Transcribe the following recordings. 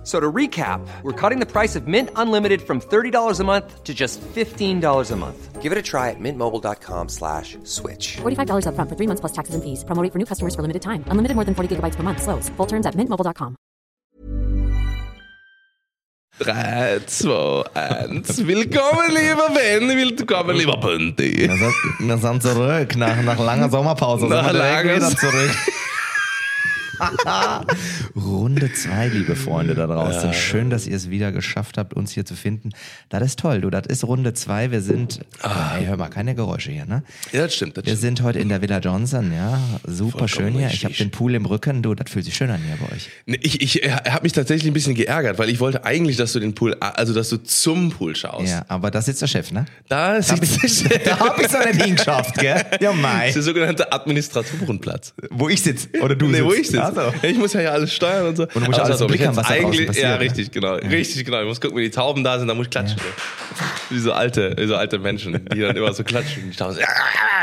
F- So to recap, we're cutting the price of Mint Unlimited from $30 a month to just $15 a month. Give it a try at mintmobile.com slash switch. $45 upfront for three months plus taxes and fees. Promo rate for new customers for limited time. Unlimited more than 40 gigabytes per month. Slows. Full terms at mintmobile.com. 3, 2, 1. Willkommen, lieber Ben, willkommen, lieber Bunty. Wir sind, wir sind zurück nach, nach langer Sommerpause. Nach sind wir direkt langer- wieder zurück. Runde 2, liebe Freunde da draußen. Schön, dass ihr es wieder geschafft habt, uns hier zu finden. Das ist toll, du. Das ist Runde 2. Wir sind. Ey, hör mal, keine Geräusche hier, ne? Ja, das stimmt, das Wir stimmt. sind heute in der Villa Johnson, ja. Super schön hier. Ich habe den Pool im Rücken, du. Das fühlt sich schön an hier bei euch. Nee, Ich, ich habe mich tatsächlich ein bisschen geärgert, weil ich wollte eigentlich, dass du den Pool, also dass du zum Pool schaust. Ja, aber da sitzt der Chef, ne? Da sitzt ich, da hab ich's noch nicht hingeschafft, gell? Ja, Mai. der sogenannte Administratorenplatz. Wo ich sitze. Oder du nee, sitzt. wo ich sitze. Also. Ich muss ja hier alles steuern und so. du musst Aber alles pass auf, im Blick ich haben, was da eigentlich- passiert, Ja, ne? richtig, genau. Richtig, genau. Ich muss gucken, wie die Tauben da sind, da muss ich klatschen. Wie so alte, wie so alte Menschen, die dann immer so klatschen. Die Tauben so,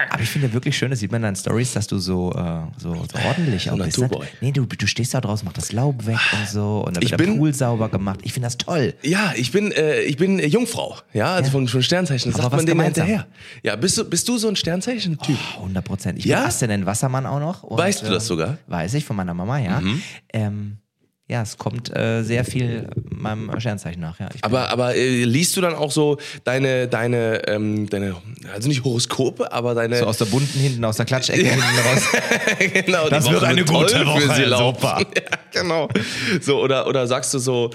Aber ich finde wirklich schön, das sieht man in deinen Stories, dass du so, äh, so, so ordentlich auch bist. Ne? Nee, du, du stehst da draußen, machst das Laub weg und so und dann Ich wird der bin- Pool sauber gemacht. Ich finde das toll. Ja, ich bin, äh, ich bin Jungfrau. Ja, also Ja. von, von Sternzeichen. Das Aber sagt was man dem hinterher. Ja, bist du, bist du so ein Sternzeichen-Typ? Oh, 100 Prozent. Ich Ja? bin Aszendent Wassermann auch noch. Und, Weißt du das äh, sogar? Weiß ich von meiner Mama, ja. Ähm, ja, es kommt äh, sehr viel meinem Sternzeichen nach. Ja. Aber, aber äh, liest du dann auch so deine, deine, ähm, deine, also nicht Horoskope, aber deine. so aus der bunten hinten, aus der Klatschecke hinten raus. genau, Das wird eine gute Woche, für sie laufen. Ja, genau. So, oder, oder sagst du so,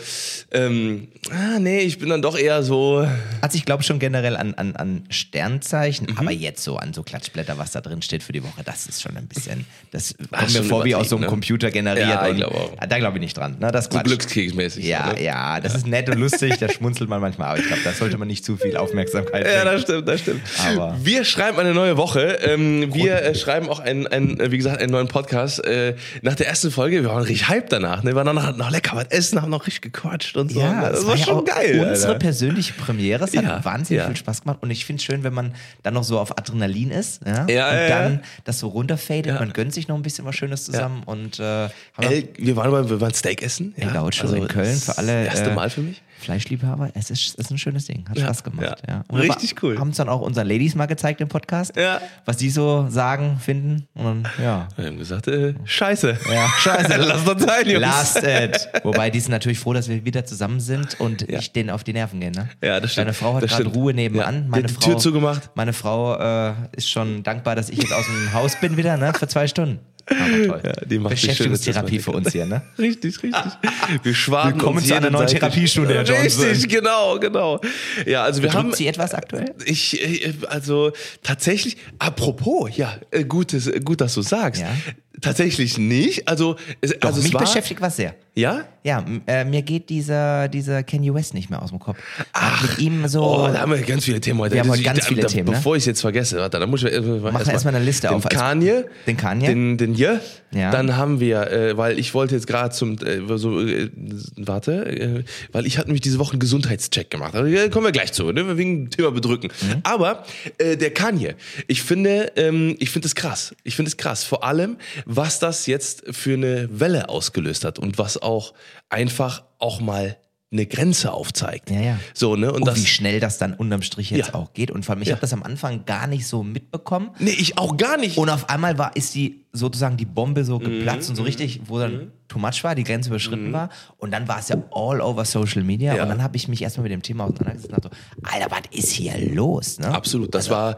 ähm, ah, nee, ich bin dann doch eher so. Also ich glaube schon generell an, an, an Sternzeichen, Mhm. aber jetzt so an so Klatschblätter, was da drin steht für die Woche, das ist schon ein bisschen, das kommt mir vor wie aus so einem ne? Computer generiert. Ja, ich und- auch. Da glaube ich nicht dran. Ne? Das ist So glückskeksmäßig. Ja, ne? ja, das ist nett und lustig, da schmunzelt man manchmal, aber ich glaube, da sollte man nicht zu viel Aufmerksamkeit Ja, das stimmt, das stimmt. Aber- wir schreiben eine neue Woche. Ähm, wir äh, schreiben auch einen, einen, äh, wie gesagt, einen neuen Podcast. Äh, nach der ersten Folge, wir waren richtig hype danach. Ne? Wir waren noch, noch lecker was essen, haben noch richtig gequatscht und so. Ja, Ne? das es war, ja schon geil. Unsere Alter. persönliche Premiere, es hat Ja, wahnsinnig ja. viel Spaß gemacht und ich finde es schön, wenn man dann noch so auf Adrenalin ist ja, Ja, und dann das so runterfadet, man gönnt sich noch ein bisschen was Schönes zusammen und äh, haben Ey, wir waren mal, wir waren Steak essen. in ja? Gaucho Also, in Köln für alle Das erste äh, Mal für mich. Fleischliebhaber. Es ist, es ist ein schönes Ding, hat Ja, Spaß gemacht. ja. Ja. Richtig cool. Haben es dann auch unseren Ladies mal gezeigt im Podcast, Ja. was die so sagen, finden und dann, ja. Wir haben gesagt, äh, scheiße. Ja, scheiße. Lass uns sein, Jungs. Last it. Wobei die sind natürlich froh, dass wir wieder zusammen sind und Ja. ich denen auf die Nerven gehe. Ne? Ja, das stimmt. Meine Frau hat gerade. Ruhe nebenan. Meine Die Frau, Tür zugemacht. Meine Frau äh, ist schon dankbar, dass ich jetzt aus dem Haus bin wieder, ne? Für zwei Stunden. Aber toll. Ja, die macht Beschäftigungstherapie für uns hier, ne? Richtig, richtig. Wir schwaden Willkommen uns zu einer neuen. Therapiestunde, Herr Johnson. Richtig, genau, genau. Ja, also wir haben Drückt sie etwas aktuell? ich äh, also tatsächlich apropos, ja, äh, gutes gut, dass du sagst. Ja. Tatsächlich nicht. Also es, Doch, also es mich war beschäftigt was sehr. ja? Ja, äh, mir geht dieser, dieser Kanye West nicht mehr aus dem Kopf. Ach, mit ihm so. Oh, da haben wir ganz viele Themen heute. Wir haben Das- heute ganz da- viele da, Themen, ne? Bevor ich es jetzt vergesse, warte, dann muss ich äh, Mach erstmal eine Liste den auf. Kanye, Den Kanye? den den Je, Ja. dann haben wir, äh, weil ich wollte jetzt gerade zum, äh, so, äh, warte, äh, weil ich hatte nämlich diese Woche einen Gesundheitscheck gemacht. Also, äh, kommen wir gleich zu, ne? wegen Thema Bedrücken. Mhm. Aber der Kanye, ich finde, ähm, ich finde es krass. Ich finde es krass. Vor allem, was das jetzt für eine Welle ausgelöst hat und was auch einfach auch mal eine Grenze aufzeigt. Ja, ja. So, ne? Und Und das, wie schnell das dann unterm Strich jetzt Ja. auch geht. Und vor allem, ich Ja. habe das am Anfang gar nicht so mitbekommen. Nee, ich auch gar nicht. Und auf einmal war, ist die sozusagen die Bombe so Mhm, geplatzt und so richtig, wo dann too much war, die Grenze überschritten war. Und dann war es ja all over Social Media. Ja. Und dann habe ich mich erstmal mit dem Thema auseinandergesetzt und dachte so, Alter, was ist hier los? Ne? Absolut, das Also, war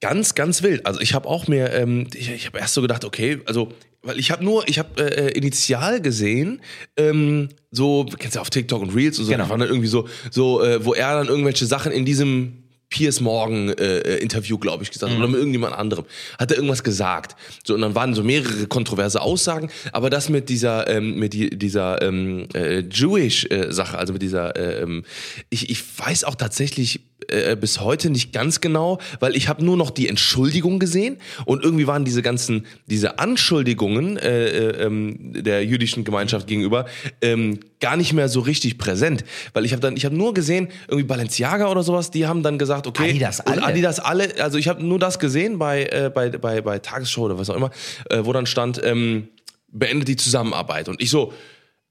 ganz, ganz wild. Also ich habe auch mir, ähm, ich, ich habe erst so gedacht, okay, also weil ich habe nur, ich habe äh, initial gesehen, ähm, so kennst du ja auf TikTok und Reels und so, Genau. waren dann irgendwie so, so, äh, wo er dann irgendwelche Sachen in diesem Piers Morgan äh, äh, Interview, glaube ich, gesagt Mhm. oder mit irgendjemand anderem. Hat er irgendwas gesagt. So und dann waren so mehrere kontroverse Aussagen, aber das mit dieser ähm, mit die, dieser ähm, äh, Jewish äh, Sache, also mit dieser äh, ähm, ich ich weiß auch tatsächlich äh, bis heute nicht ganz genau, weil ich habe nur noch die Entschuldigung gesehen und irgendwie waren diese ganzen diese Anschuldigungen äh, äh, ähm, der jüdischen Gemeinschaft gegenüber ähm, gar nicht mehr so richtig präsent, weil ich habe dann ich habe nur gesehen irgendwie Balenciaga oder sowas, die haben dann gesagt, okay, Adidas alle. Adidas alle, also ich habe nur das gesehen bei äh, bei bei bei Tagesschau oder was auch immer, äh, wo dann stand ähm, beendet die Zusammenarbeit und ich so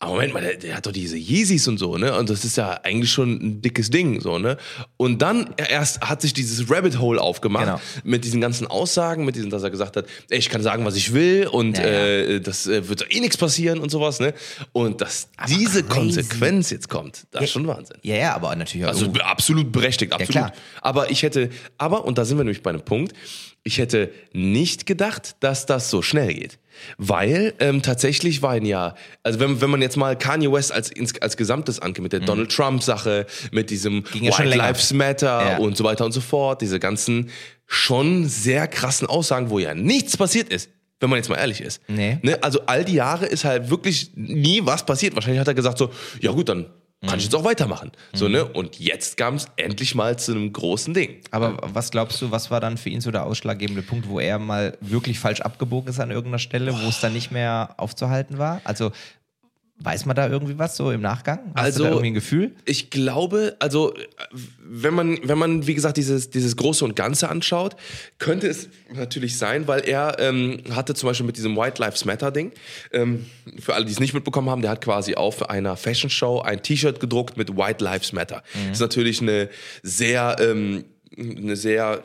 aber Moment mal, der, der hat doch diese Yeezys und so, ne? Und das ist ja eigentlich schon ein dickes Ding, so, ne? Und dann erst hat sich dieses Rabbit Hole aufgemacht Genau. mit diesen ganzen Aussagen, mit diesen, dass er gesagt hat, ey, ich kann sagen, was ich will und Ja, ja. Äh, das äh, wird doch eh nichts passieren und sowas, ne? Und dass diese crazy. Konsequenz jetzt kommt, das ist schon Wahnsinn. Ja, ja, aber natürlich auch. Also absolut berechtigt, absolut. klar. aber ich hätte, aber, und da sind wir nämlich bei einem Punkt, ich hätte nicht gedacht, dass das so schnell geht. Weil ähm, tatsächlich waren ja, also wenn, wenn man jetzt mal Kanye West als, als Gesamtes angeht, mit der Donald Trump-Sache, mit diesem Mhm. Ging ja White länger. Lives Matter Ja. und so weiter und so fort, diese ganzen schon sehr krassen Aussagen, wo ja nichts passiert ist. Wenn man jetzt mal ehrlich ist. Nee. Ne? Also all die Jahre ist halt wirklich nie was passiert. Wahrscheinlich hat er gesagt so, ja gut, dann kann ich jetzt auch weitermachen. So, ne? Und jetzt kam es endlich mal zu einem großen Ding. Aber was glaubst du, was war dann für ihn so der ausschlaggebende Punkt, wo er mal wirklich falsch abgebogen ist an irgendeiner Stelle, wo es dann nicht mehr aufzuhalten war? Also weiß man da irgendwie was so im Nachgang? Hast Also- du da irgendwie ein Gefühl? Ich glaube, also wenn man, wenn man, wie gesagt, dieses, dieses Große und Ganze anschaut, könnte es natürlich sein, weil er ähm, hatte zum Beispiel mit diesem White Lives Matter Ding, ähm, für alle, die es nicht mitbekommen haben, der hat quasi auf einer Fashion Show ein T-Shirt gedruckt mit White Lives Matter. Das ist natürlich eine sehr, ähm, eine sehr,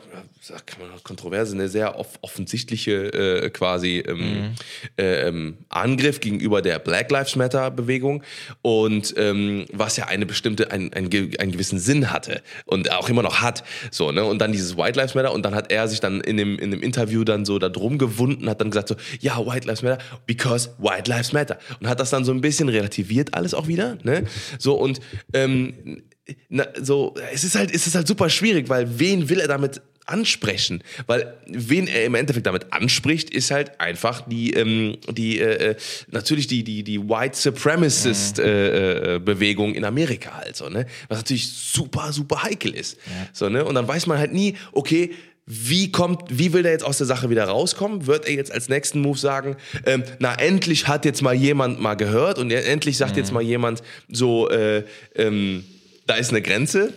kann man auch kontroverse, eine sehr off offensichtliche äh, quasi ähm, äh, ähm, Angriff gegenüber der Black Lives Matter Bewegung und ähm, was ja eine bestimmte, ein, ein, einen gewissen Sinn hatte und auch immer noch hat. So, ne? Und dann dieses White Lives Matter und dann hat er sich dann in dem, in dem Interview dann so da drum gewunden, hat dann gesagt so, ja, White Lives Matter, because White Lives Matter. Und hat das dann so ein bisschen relativiert alles auch wieder. Ne? So und ähm, na, so, es ist halt, es ist halt super schwierig, weil wen will er damit ansprechen? Weil wen er im Endeffekt damit anspricht, ist halt einfach die, ähm, die äh, äh, natürlich die, die, die White Supremacist äh, äh, Bewegung in Amerika halt so, ne? Was natürlich super, super heikel ist. So, ne? Und dann weiß man halt nie, okay, wie kommt, wie will der jetzt aus der Sache wieder rauskommen? Wird er jetzt als nächsten Move sagen, ähm, na endlich hat jetzt mal jemand mal gehört und endlich sagt jetzt mal jemand so, äh, ähm, da ist eine Grenze.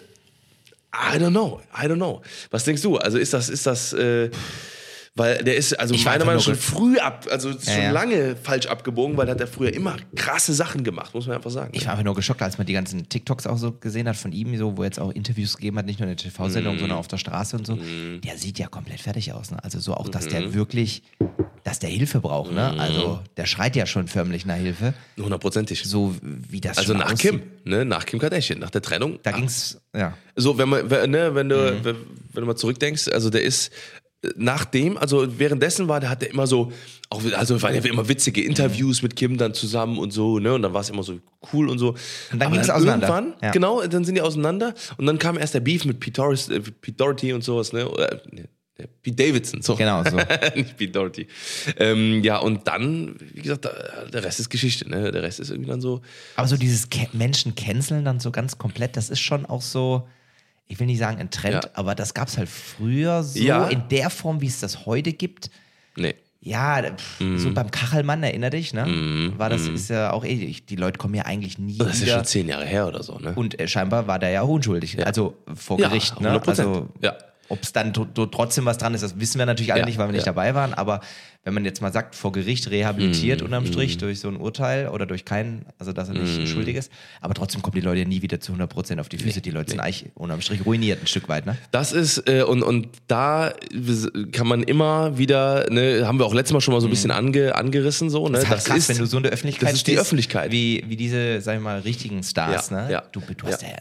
I don't know, I don't know. Was denkst du? Also ist das, ist das, äh, weil der ist, also Ich meiner Meinung nach schon früh ab, also schon ja. lange falsch abgebogen, weil er hat ja früher immer krasse Sachen gemacht, muss man einfach sagen. Ich war einfach nur geschockt, als man die ganzen TikToks auch so gesehen hat von ihm, so, wo er jetzt auch Interviews gegeben hat, nicht nur in der TV-Sendung, sondern auf der Straße und so. Der sieht ja komplett fertig aus. Ne? Also so auch, dass der wirklich, dass der Hilfe braucht. Ne? Also der schreit ja schon förmlich nach Hilfe. Hundertprozentig. So wie das Also nach aussieht. Kim, ne, nach Kim Kardashian, nach der Trennung. Da ging's, ja. So, wenn man, wenn, ne, wenn du, Mhm. wenn, du mal zurückdenkst, also der ist nachdem, also währenddessen war, der hat der immer so, auch, also waren ja immer witzige Interviews mit Kim dann zusammen und so, ne, und dann war es immer so cool und so. Und dann Aber ging's auseinander. Irgendwann, Ja. genau, dann sind die auseinander und dann kam erst der Beef mit Pete, Doris, äh, Pete Doherty und sowas, ne, oder, ne, Pete Davidson, so. Genau, so. Nicht Pete Doherty. Ähm, ja, und dann, wie gesagt, der Rest ist Geschichte, ne, der Rest ist irgendwie dann so, Aber so dieses Ke Menschen canceln dann so ganz komplett, das ist schon auch so, ich will nicht sagen ein Trend, Ja. aber das gab es halt früher so Ja. in der Form, wie es das heute gibt. nee. Ja, pff, Mhm. so beim Kachelmann, erinner dich, ne? War das, ist ja auch eh, ich- die Leute kommen ja eigentlich nie Das ist ja wieder. schon zehn Jahre her oder so, ne? Und äh, scheinbar war der ja auch unschuldig, also vor Ja, Gericht, ne? 100%. Also, Ja. Ob es dann trotzdem was dran ist, das wissen wir natürlich alle Ja, nicht, weil wir nicht ja. dabei waren. Aber wenn man jetzt mal sagt, vor Gericht rehabilitiert Mhm, unterm Strich durch so ein Urteil oder durch keinen, also dass er nicht Mhm. schuldig ist, aber trotzdem kommen die Leute ja nie wieder zu 100 Prozent auf die Füße. die Leute sind eigentlich unterm Strich ruiniert ein Stück weit, ne? Das ist, äh, und, und da kann man immer wieder, ne, haben wir auch letztes Mal schon mal so ein bisschen ange, angerissen, so, ne? Das ist halt krass, wenn du so in der Öffentlichkeit das ist die stehst, Öffentlichkeit. Wie, wie diese, sag ich mal, richtigen Stars, Ja, ne? ja, Du, du hast ja, ja.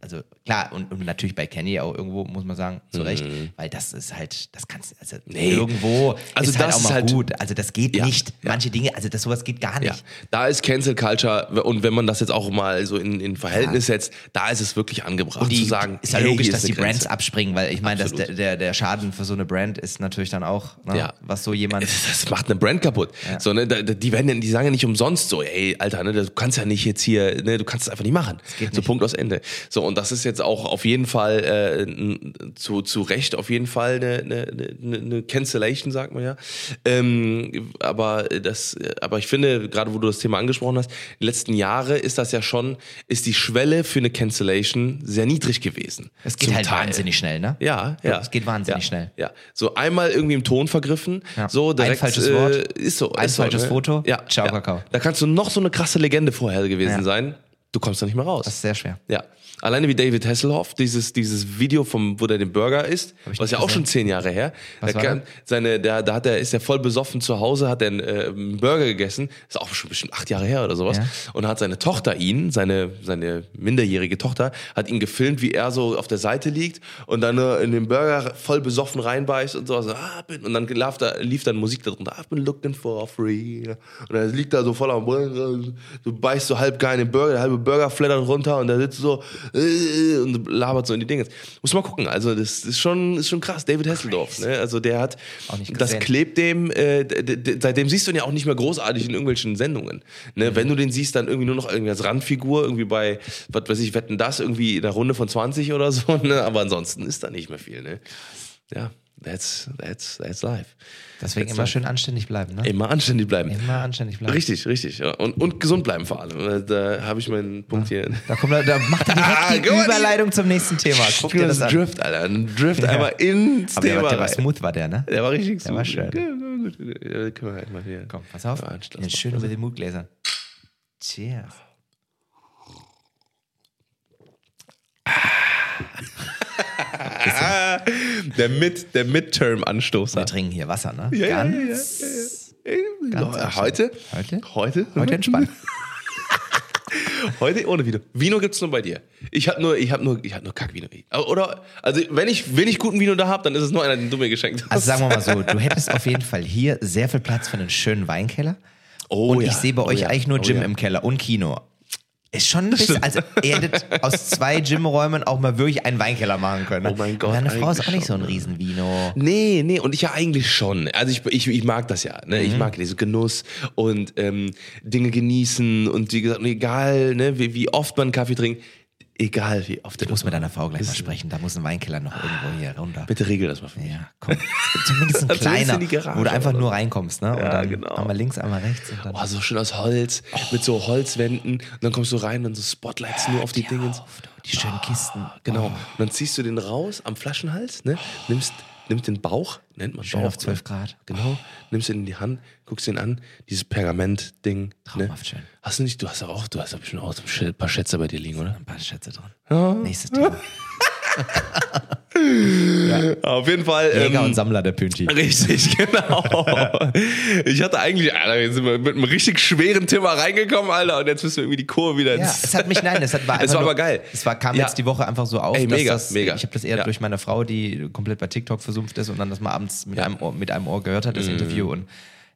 also Klar, und, und natürlich bei Kenny auch irgendwo, muss man sagen, zu Recht, Mhm. weil das ist halt, das kannst also irgendwo Also ist halt das auch ist mal halt- gut. Also das geht Ja, nicht. ja. Manche Dinge, also das sowas geht gar nicht. Ja, da ist Cancel Culture und wenn man das jetzt auch mal so in, in Verhältnis setzt, da ist es wirklich angebracht Und die, zu sagen, ist ja hey, logisch, dass die eine Brands Grenze. abspringen, weil ich meine, dass der, der, der Schaden für so eine Brand ist natürlich dann auch, ne, Ja. was so jemand. Das macht eine Brand kaputt. So, ne, die werden ja, die sagen ja nicht umsonst so, ey, Alter, ne, du kannst ja nicht jetzt hier, ne, du kannst es einfach nicht machen. so nicht. Punkt aus Ende. So, und das ist jetzt auch auf jeden Fall äh, zu, zu Recht auf jeden Fall eine, eine, eine, Cancellation, sagt man ja. Ähm, aber das, aber ich finde, gerade wo du das Thema angesprochen hast, die letzten Jahre ist das ja schon, ist die Schwelle für eine Cancellation sehr niedrig gewesen. Es geht halt Teil. wahnsinnig schnell, ne? Ja, So, ja. es geht wahnsinnig ja, schnell. Ja, so einmal irgendwie im Ton vergriffen, Ja. so direkt. Ein falsches äh, Wort, ist so. ein ist so, falsches ne? Foto, ja, ciao, ja. Kakao. Da kannst du noch so eine krasse Legende vorher gewesen sein. Du kommst da nicht mehr raus. Das ist sehr schwer. ja. Alleine wie David Hasselhoff, dieses, dieses Video vom, wo der den Burger isst, was ja auch schon zehn Jahre her. Was da kann, seine, da, da hat er, ist er voll besoffen zu Hause, hat er einen, äh, einen Burger gegessen, ist auch schon bestimmt acht Jahre her oder sowas. Ja. Und hat seine Tochter ihn, seine, seine minderjährige Tochter, hat ihn gefilmt, wie er so auf der Seite liegt und dann äh, in den Burger voll besoffen reinbeißt und so. so ah, bin, und dann lief, da, lief dann Musik darunter. I've been looking for free. Und er liegt da so voll am Boden, du beißt so halb geil in den Burger, der halbe Burger flattert runter und der sitzt so äh, und labert so in die Dinge. Muss mal gucken. Also das ist schon, ist schon krass. David Hasselhoff, ne? Also der hat, das klebt dem, äh, seitdem siehst du ihn ja auch nicht mehr großartig in irgendwelchen Sendungen. Ne? Wenn du den siehst, dann irgendwie nur noch irgendwie als Randfigur, irgendwie bei, was weiß ich, wetten das, irgendwie in der Runde von 20 oder so, ne? Aber ansonsten ist da nicht mehr viel, ne? Ja, that's, that's, that's life. Deswegen That's immer life. schön anständig bleiben, ne? Immer anständig bleiben. Immer anständig bleiben. Richtig, richtig. Ja. Und, und gesund bleiben vor allem. Äh, Da habe ich meinen Punkt hier. Da, kommt, er- da macht er direkt Ah, die Überleitung zum nächsten Thema. Guck dir das an. Drift, Alter. Ein Drift einmal ins Aber der, Thema war- der war smooth, war der, ne? Der war richtig Der war smooth. schön. Ja. Ja, können wir halt mal hier. Komm, pass auf. Ja, schön über den Mutgläsern. Cheers. Der, Mid, der Midterm-Anstoßer. Wir trinken hier Wasser, ne? Ja, Ganz, ja, ja. Ganz heute? Heute? Heute? Heute entspannt. Heute ohne Vino. Vino gibt's nur bei dir. Ich hab nur, ich hab nur, ich hab nur Kackvino. Oder, also wenn ich, wenn ich guten Vino da hab, dann ist es nur einer, den du mir geschenkt hast. Also sagen wir mal so, du hättest auf jeden Fall hier sehr viel Platz für einen schönen Weinkeller. Oh und ja, ich sehe bei oh euch ja, eigentlich nur oh Gym ja. im Keller und Kino. Ist schon ein bisschen, also ihr hättet aus zwei Gymräumen auch mal wirklich einen Weinkeller machen können. ne? Oh mein Gott, Deine Frau ist auch nicht so ein ne? Riesenvino. Nee, nee, und ich ja eigentlich schon. Also ich, ich, ich mag das ja. Ne? Mhm. Ich mag diesen Genuss und ähm, Dinge genießen und wie gesagt, egal, ne, wie, wie oft man Kaffee trinkt, egal wie oft. Ich muss mit deiner Frau gleich mal sprechen. Da muss ein Weinkeller noch irgendwo hier runter. Bitte regel das mal für mich. Ja, komm. Zumindest ein kleiner, Garage wo du einfach nur reinkommst, ne? Und Ja, genau. einmal links, einmal rechts und dann. Oh, so schön aus Holz, mit so Holzwänden. Und dann kommst du rein und so Spotlights nur auf die Dinge. auf, du, die schönen Kisten. Genau. Und dann ziehst du den raus am Flaschenhals, ne? Nimmst, nimmst den Bauch, nennt man Schön Bauch. auf 12 ne? Grad. Genau. Nimmst ihn in die Hand, guckst ihn an, dieses Pergament-Ding. Ne? Traumhaft schön. Hast du nicht, du hast ja auch, du hast ja bestimmt auch so ein paar Schätze bei dir liegen, oder? Ein paar Schätze drin. Nächstes Thema. Auf jeden Fall. Jäger ähm, und Sammler der Pünti. Richtig, genau. ich hatte eigentlich, Alter, jetzt sind wir mit einem richtig schweren Thema reingekommen, Alter, und jetzt müssen wir irgendwie die Kurve wieder Ja, es hat mich, nein, es hat, war Es war nur, aber geil. Es war, kam Ja. jetzt die Woche einfach so auf, Ey, dass mega, das, mega. ich habe das eher Ja. durch meine Frau, die komplett bei TikTok versumpft ist und dann das mal abends mit, Ja. einem, Ohr, mit einem Ohr gehört hat, das Mhm. Interview und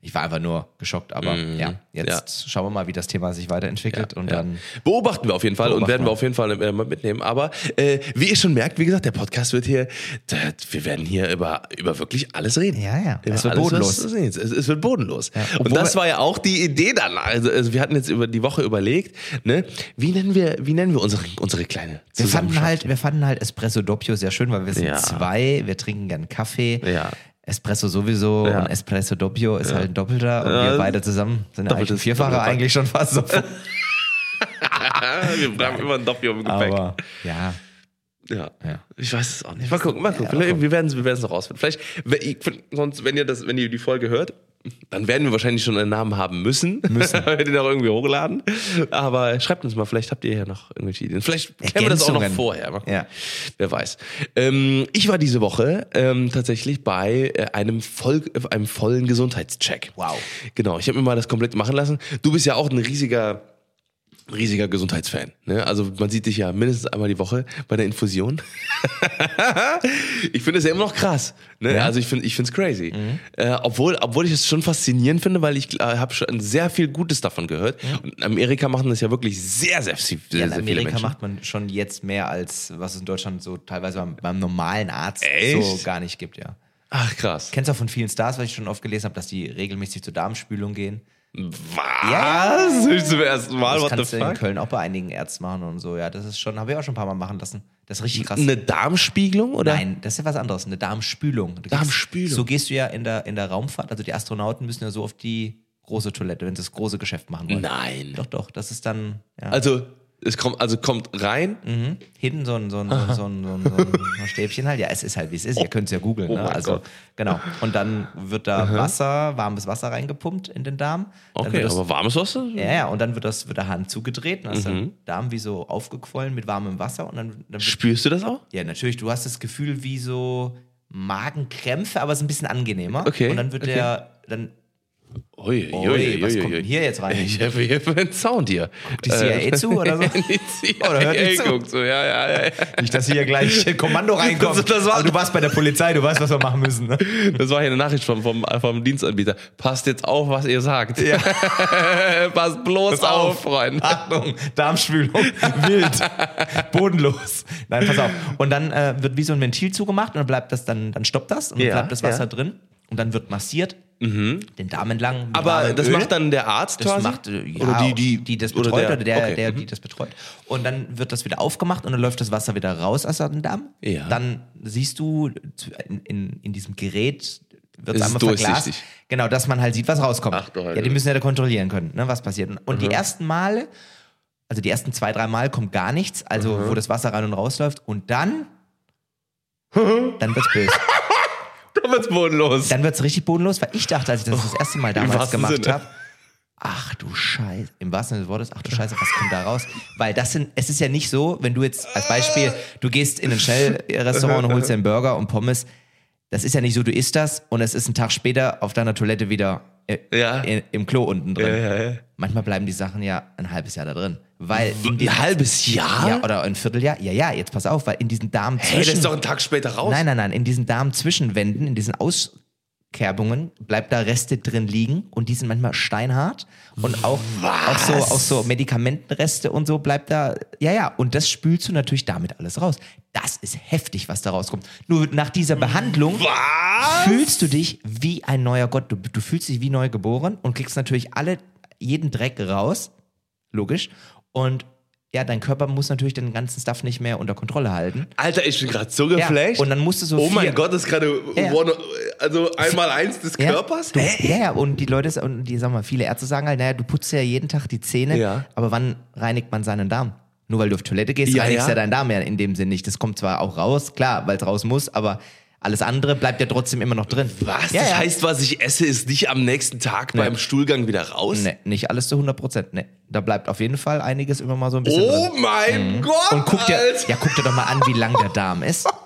ich war einfach nur geschockt, aber ja, jetzt schauen wir mal, wie das Thema sich weiterentwickelt und Ja. dann Beobachten wir auf jeden Fall und werden wir auf jeden Fall äh, mitnehmen. Aber äh, wie ihr schon merkt, wie gesagt, der Podcast wird hier, da, wir werden hier über, über wirklich alles reden. Ja, ja. Über Es wird alles, bodenlos. was- Es, es, wird bodenlos. und das war ja auch die Idee dann. Also, also wir hatten jetzt über die Woche überlegt, ne, wie nennen wir, wie nennen wir unsere, unsere kleine wir fanden halt, wir fanden halt Espresso Doppio sehr schön, weil wir sind Ja. zwei, wir trinken gern Kaffee. Ja. Espresso sowieso Ja. und Espresso Doppio ist halt ein Doppelter und Ja. wir beide zusammen sind ja eigentlich ein Doppeltes- Vierfacher eigentlich schon fast so. wir haben immer ein Doppio im Gepäck. Aber ja, Ja. Ja. Ich weiß es auch nicht. Mal gucken, mal gucken. Wir werden es noch rausfinden. Vielleicht, sonst, wenn ihr das, wenn ihr die Folge hört, dann werden wir wahrscheinlich schon einen Namen haben müssen. Müssen. wir den auch irgendwie hochladen. Aber schreibt uns mal, vielleicht habt ihr ja noch irgendwelche Ideen. Vielleicht kennen wir das auch noch vorher. Ja. Wer weiß. Ähm, ich war diese Woche ähm, tatsächlich bei äh, einem, voll, einem vollen Gesundheitscheck. Wow. Genau, ich habe mir mal das komplett machen lassen. Du bist ja auch ein riesiger riesiger Gesundheitsfan. Ne? Also man sieht dich ja mindestens einmal die Woche bei der Infusion. ich finde es ja immer noch krass. Ne? Also ich finde ich finde es crazy. Äh, obwohl, obwohl ich es schon faszinierend finde, weil ich äh, habe schon sehr viel Gutes davon gehört. Und in Amerika machen das ja wirklich sehr, sehr, sehr, Ja, in sehr viele Amerika Menschen. macht man schon jetzt mehr als was es in Deutschland so teilweise beim, beim normalen Arzt Echt? so gar nicht gibt, ja. Ach krass. Kennst du auch von vielen Stars, was ich schon oft gelesen habe, dass die regelmäßig zur Darmspülung gehen? Was? Ja. Zum ersten Mal. Das kannst du in? Köln auch bei einigen Ärzten machen und so. Ja, das ist schon, habe ich auch schon ein paar Mal machen lassen. Das ist richtig krass. Eine Darmspiegelung oder? Nein, das ist ja was anderes, eine Darmspülung. Du gehst- Darmspülung. So gehst du ja in der, in der Raumfahrt, also die Astronauten müssen ja so auf die große Toilette, wenn sie das große Geschäft machen wollen. Nein. Doch, doch, das ist dann, ja. Also es kommt, also kommt rein. Mhm. Hinten so ein, so ein, so ein, so ein, so ein, so ein Stäbchen halt. Ja, es ist halt wie es ist. Ihr könnt es ja googeln. Oh Ne? Also, Gott. genau. Und dann wird da Wasser, warmes Wasser reingepumpt in den Darm. Dann Okay, das, aber warmes Wasser? ja, ja, und dann wird das wird der Hahn zugedreht. Dann ist Mhm. der Darm wie so aufgequollen mit warmem Wasser. Und dann, dann wird, Spürst du das auch? ja, natürlich, du hast das Gefühl wie so Magenkrämpfe, aber es ist ein bisschen angenehmer. Okay, Und dann wird okay. der, dann, Ui, ui, Ui, was kommt denn hier jetzt rein? Ich habe hier für einen Sound hier. die CIA zu oder so? Die CIA Oder hört die zu? guckt so, ja, ja, ja. ja. Nicht, dass hier gleich Kommando reinkommt. Das- das war- du warst bei der Polizei, du weißt, was wir machen müssen. Ne? Das war hier eine Nachricht vom, vom, vom Dienstanbieter. Passt jetzt auf, was ihr sagt. Passt bloß auf. Freunde. Achtung, Darmspülung, wild, bodenlos. Nein, pass auf. Und dann äh, wird wie so ein Ventil zugemacht und dann bleibt das, dann, dann stoppt das und dann Ja, bleibt das Wasser ja. drin und dann wird massiert, den Darm entlang. Aber das Öl. macht dann der Arzt Das quasi? macht äh, ja, oder die, die, die das oder betreut oder der, okay. der mhm. die das betreut. Und dann wird das wieder aufgemacht und dann läuft das Wasser wieder raus aus dem Darm. Ja. Dann siehst du in, in, in diesem Gerät wird Es einmal verglast. Genau, dass man halt sieht, was rauskommt. Ach ja, die müssen ja da kontrollieren können, ne, was passiert. Und, und die ersten Male, also die ersten zwei, drei Mal kommt gar nichts, also wo das Wasser rein und rausläuft. Und dann, dann wird's böse. Da wird's bodenlos. Dann wird's richtig bodenlos, weil ich dachte, als ich das das erste Mal damals wahrsten gemacht habe, ach du Scheiße, im wahrsten Sinne des Wortes, ach du Scheiße, was kommt da raus? Weil das sind, es ist ja nicht so, wenn du jetzt als Beispiel, du gehst in ein Schnellrestaurant und holst dir einen Burger und Pommes, das ist ja nicht so, du isst das und es ist ein Tag später auf deiner Toilette wieder äh, Ja. in, im Klo unten drin. Ja, ja. Manchmal bleiben die Sachen ja ein halbes Jahr da drin. Weil in Ein halbes Jahr? ja, oder ein Vierteljahr. Ja, ja, jetzt pass auf, weil in diesen Darm Hey, das ist doch ein Tag später raus. Nein, nein, nein. In diesen Darmzwischenwänden, in diesen Auskerbungen bleibt da Reste drin liegen und die sind manchmal steinhart und auch, auch, so, auch so Medikamentenreste und so bleibt da. Ja, ja. Und das spülst du natürlich damit alles raus. Das ist heftig, was da rauskommt. Nur nach dieser Behandlung Was? fühlst du dich wie ein neuer Gott. Du, du fühlst dich wie neu geboren und kriegst natürlich alle, jeden Dreck raus. Logisch. Und ja, dein Körper muss natürlich den ganzen Stuff nicht mehr unter Kontrolle halten. Alter, ich bin gerade so Ja, geflasht. und dann musst du so Oh mein Gott, das ist gerade Ja. also einmal eins des Ja, Körpers? Du, ja, ja, und die Leute, und die sagen mal, viele Ärzte sagen halt, naja, du putzt ja jeden Tag die Zähne, Ja. aber wann reinigt man seinen Darm? Nur weil du auf Toilette gehst, Ja, reinigst ja. ja deinen Darm ja in dem Sinn nicht. Das kommt zwar auch raus, klar, weil es raus muss, aber alles andere bleibt ja trotzdem immer noch drin. Was? Ja, das ja. heißt, was ich esse, ist nicht am nächsten Tag beim Stuhlgang wieder raus? Nee, nicht alles zu 100 Prozent. Nee. Da bleibt auf jeden Fall einiges immer mal so ein bisschen Oh drin. mein Gott! Und guck dir, ja, guck dir doch mal an, wie lang der Darm ist.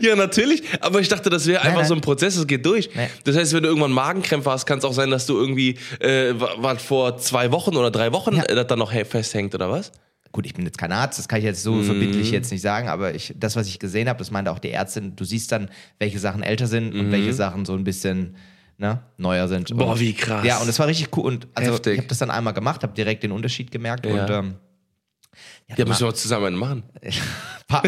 Ja, natürlich. Aber ich dachte, das wäre einfach nein. so ein Prozess, es geht durch. Nee. Das heißt, wenn du irgendwann Magenkrämpfe hast, kann es auch sein, dass du irgendwie, äh, was vor zwei Wochen oder drei Wochen Ja. äh, das dann noch festhängt, oder was? Gut, ich bin jetzt kein Arzt, das kann ich jetzt Mhm. so verbindlich jetzt nicht sagen, aber ich, das, was ich gesehen habe, das meinte auch die Ärztin, du siehst dann, welche Sachen älter sind und welche Sachen so ein bisschen ne, neuer sind. Mhm. Boah, und, wie krass. Ja, und das war richtig cool. Und also Heftig. ich habe das dann einmal gemacht, habe direkt den Unterschied gemerkt Ja. und ähm, Ja, müssen wir zusammen einen machen. pa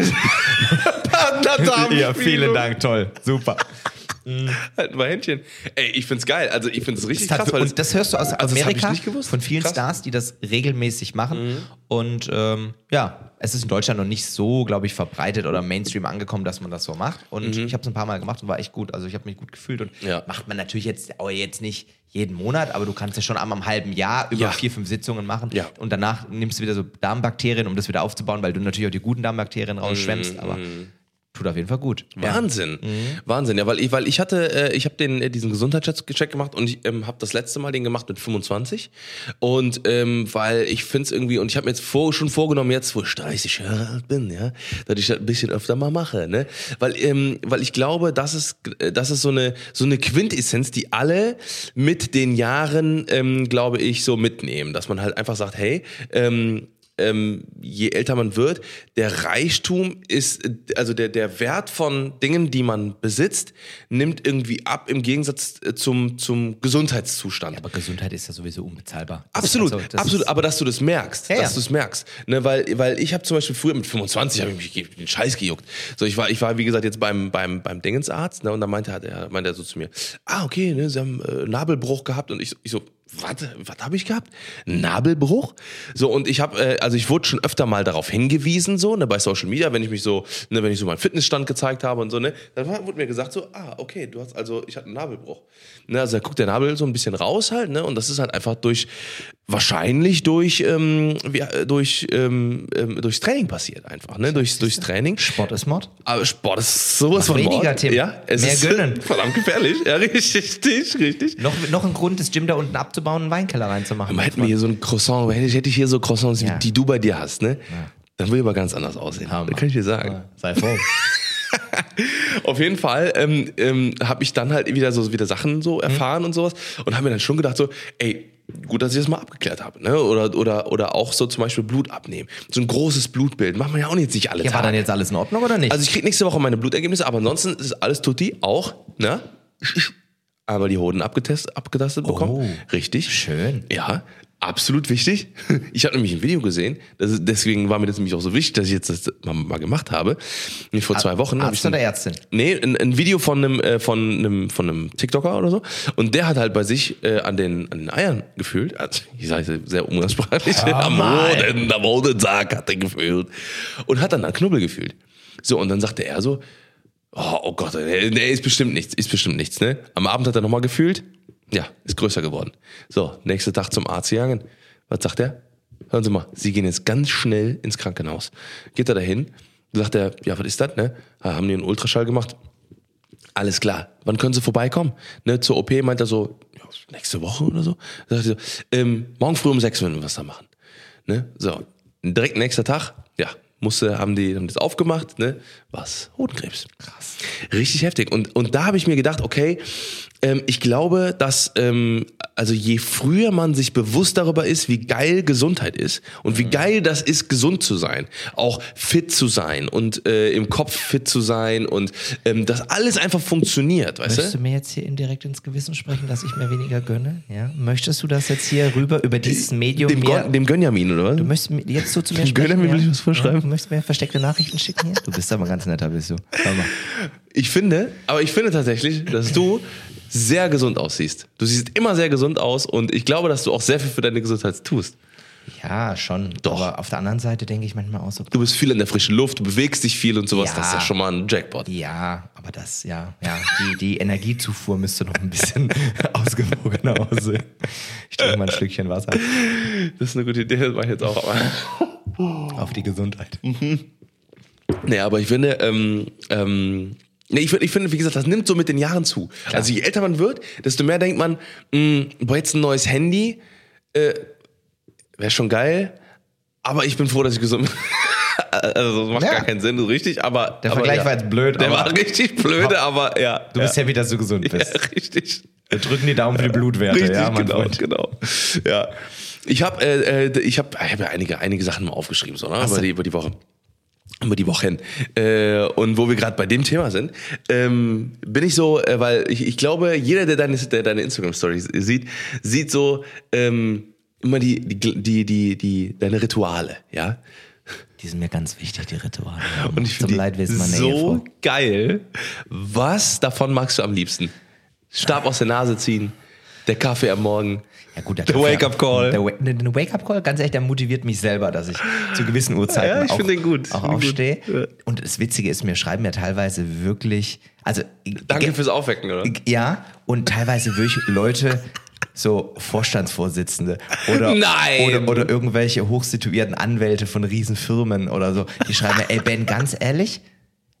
Partnerdarm ja, vielen Dank, toll, super. Halt mal Händchen. Ey, ich find's geil. Also ich find's richtig Das hat- krass, weil und das hörst du aus also Amerika von vielen Krass. Mhm. Stars, die das regelmäßig machen. Und ähm, ja, es ist in Deutschland noch nicht so, glaube ich, verbreitet oder Mainstream angekommen, dass man das so macht. Und ich habe es ein paar Mal gemacht und war echt gut. Also ich habe mich gut gefühlt und Mhm. Ja. macht man natürlich jetzt auch jetzt nicht jeden Monat, aber du kannst es schon einmal im halben Jahr über Ja. vier, fünf Sitzungen machen. Ja. Und danach nimmst du wieder so Darmbakterien, um das wieder aufzubauen, weil du natürlich auch die guten Darmbakterien rausschwemmst. Mhm. Aber tut auf jeden Fall gut. Ja. Wahnsinn, Wahnsinn. Ja, weil ich, weil ich hatte, äh, ich habe den äh, diesen Gesundheitscheck gemacht und ich ähm, habe das letzte Mal den gemacht mit 25 und ähm, weil ich finde es irgendwie und ich habe mir jetzt vor, schon vorgenommen jetzt, wo ich 30 Jahre alt bin, ja, dass ich das ein bisschen öfter mal mache, ne, weil ähm, weil ich glaube, das ist äh, das ist so eine so eine Quintessenz, die alle mit den Jahren, ähm, glaube ich, so mitnehmen, dass man halt einfach sagt, hey, ähm, ähm, je älter man wird, der Reichtum ist, äh, also der, der Wert von Dingen, die man besitzt, nimmt irgendwie ab im Gegensatz äh, zum, zum Gesundheitszustand. Aber Gesundheit ist ja sowieso unbezahlbar. Absolut, Also, absolut. Aber dass du das merkst, Ja, dass ja. du es merkst, ne, weil, weil ich habe zum Beispiel früher mit 25 habe ich mich den Scheiß gejuckt. So, ich war, ich war wie gesagt jetzt beim beim beim Dingensarzt, ne, und da meinte er, er meinte er so zu mir, ah okay, ne, sie haben äh, Nabelbruch gehabt und ich, ich so was, was habe ich gehabt? Nabelbruch? So und ich habe, äh, also ich wurde schon öfter mal darauf hingewiesen, so ne, bei Social Media, wenn ich mich so, ne, wenn ich so meinen Fitnessstand gezeigt habe und so, ne, dann wurde mir gesagt so, ah okay, du hast also, ich hatte einen Nabelbruch. Ne, also da guckt der Nabel so ein bisschen raus halt, ne, und das ist halt einfach durch, wahrscheinlich durch, ähm, äh, durch, ähm, ähm, durchs Training passiert einfach, ne, durchs, durchs Training. Sport ist Mord. Aber Sport ist sowas Mach von weniger, Mord. Tim. Ja, es Mehr ist gönnen. verdammt gefährlich. Ja, richtig, richtig. Noch, noch ein Grund, das Gym da unten abzubauen, einen Weinkeller reinzumachen. Man hätte mir hier so ein Croissant, hätte ich, hätte ich hier so Croissants, Ja. die du bei dir hast, ne? Dann würde ich aber ganz anders aussehen. Hammer. Das kann ich dir sagen. Sei froh. Auf jeden Fall ähm, ähm, habe ich dann halt wieder so wieder Sachen so erfahren und sowas und habe mir dann schon gedacht so, ey, gut, dass ich das mal abgeklärt habe, ne? Oder oder oder auch so zum Beispiel Blut abnehmen, so ein großes Blutbild, macht man ja auch jetzt nicht alle Ja, war Tage. dann jetzt alles in Ordnung oder nicht? Also ich krieg nächste Woche meine Blutergebnisse, aber ansonsten ist alles tutti, auch, ne? Einmal die Hoden abgetestet, abgetastet bekommen. Oh. Richtig. Schön. Ja, absolut wichtig. Ich habe nämlich ein Video gesehen, ist, deswegen war mir das nämlich auch so wichtig, dass ich jetzt das mal, mal gemacht habe. Nämlich vor zwei Wochen. hab ich Arzt so ein- oder Ärztin? Nee, ein, ein Video von einem, äh, von einem, von einem TikToker oder so. Und der hat halt bei sich äh, an, den, an den Eiern gefühlt. Also, ich sage sehr umgangssprachlich. am Hoden, am Hodensack hat er gefühlt. Und hat dann an Knubbel gefühlt. So, und dann sagte er so, oh, oh Gott, nee, nee, ist bestimmt nichts, ist bestimmt nichts, ne? Am Abend hat er nochmal gefühlt. Ja, ist größer geworden. So, nächster Tag zum Arzt gegangen. Was sagt er? Hören Sie mal, Sie gehen jetzt ganz schnell ins Krankenhaus. Geht er dahin, sagt er, ja, was ist das, ne? Ah, Haben die einen Ultraschall gemacht? Alles klar. Wann können Sie vorbeikommen? Ne, zur OP meint er so, ja, nächste Woche oder so. Sagt er so, ähm, morgen früh um sechs würden wir was da machen. Ne? So, direkt nächster Tag, ja, musste, haben die haben das aufgemacht, ne? Was? Hodenkrebs. Krass. Richtig heftig. Und, und da habe ich mir gedacht, okay, ähm, ich glaube, dass ähm, also je früher man sich bewusst darüber ist, wie geil Gesundheit ist und wie geil das ist, gesund zu sein, auch fit zu sein und äh, im Kopf fit zu sein und ähm, dass alles einfach funktioniert, weißt Möchtest du? mir jetzt hier indirekt ins Gewissen sprechen, dass ich mir weniger gönne? Ja? Möchtest du das jetzt hier rüber über dieses Medium Dem, mir... Gon, dem Gönjamin, oder was? Du möchtest mir jetzt so zu mir sprechen? Gönjamin ja? will ich was vorschreiben. Ja, du möchtest mir versteckte Nachrichten schicken hier? Du bist aber ganz netter, bist du. Hör mal. Ich finde, aber ich finde tatsächlich, dass du sehr gesund aussiehst. Du siehst immer sehr gesund aus und ich glaube, dass du auch sehr viel für deine Gesundheit tust. Ja, schon. Doch. Aber auf der anderen Seite denke ich manchmal auch so, Du bist viel in der frischen Luft, du bewegst dich viel und sowas. Ja. Das ist ja schon mal ein Jackpot. ja, aber das, ja, ja, die, die Energiezufuhr müsste noch ein bisschen ausgewogener aussehen. Ich trinke mal ein Stückchen Wasser Das ist eine gute Idee, das mache ich jetzt auch. Aber auf die Gesundheit. Nee, aber ich finde, ähm, ähm, nee, ich, finde- ich finde, wie gesagt, das nimmt so mit den Jahren zu. Also je älter man wird, desto mehr denkt man, mh, boah, jetzt ein neues Handy, äh, wäre schon geil, aber ich bin froh, dass ich gesund bin. Also das macht Ja. gar keinen Sinn, so richtig, aber. Der aber Vergleich ja. war jetzt blöd, Der war richtig blöde, aber ja. Du bist happy, dass du gesund ja, bist. ja, richtig. Wir drücken die Daumen für die Blutwerte, Richtig, ja, mein genau, Freund. genau. Ja. Ich habe äh, äh, ich hab, ich hab ja einige, einige Sachen mal aufgeschrieben, so, ne? über, die, über die Woche. Über die Wochen. Äh, und wo wir gerade bei dem Thema sind, ähm, bin ich so, äh, weil ich, ich glaube, jeder, der deine, der deine Instagram-Stories sieht, sieht so ähm, immer die, die, die, die, die, deine Rituale, ja. Die sind mir ganz wichtig, die Rituale. Und ich finde so Ehefrau. geil. Was davon magst du am liebsten? Stab aus der Nase ziehen, der Kaffee am Morgen, Ja, gut, der Wake-up-Call. Der, Wa- der, der Wake-up-Call, ganz ehrlich, der motiviert mich selber, dass ich zu gewissen Uhrzeiten Ja, ich auch, den gut. auch aufstehe. gut. Ja. Und das Witzige ist, mir schreiben ja teilweise wirklich, also Danke fürs Aufwecken, oder? ja, und teilweise wirklich Leute, so Vorstandsvorsitzende oder, oder, oder irgendwelche hochsituierten Anwälte von Riesenfirmen oder so, die schreiben mir, ey Ben, ganz ehrlich,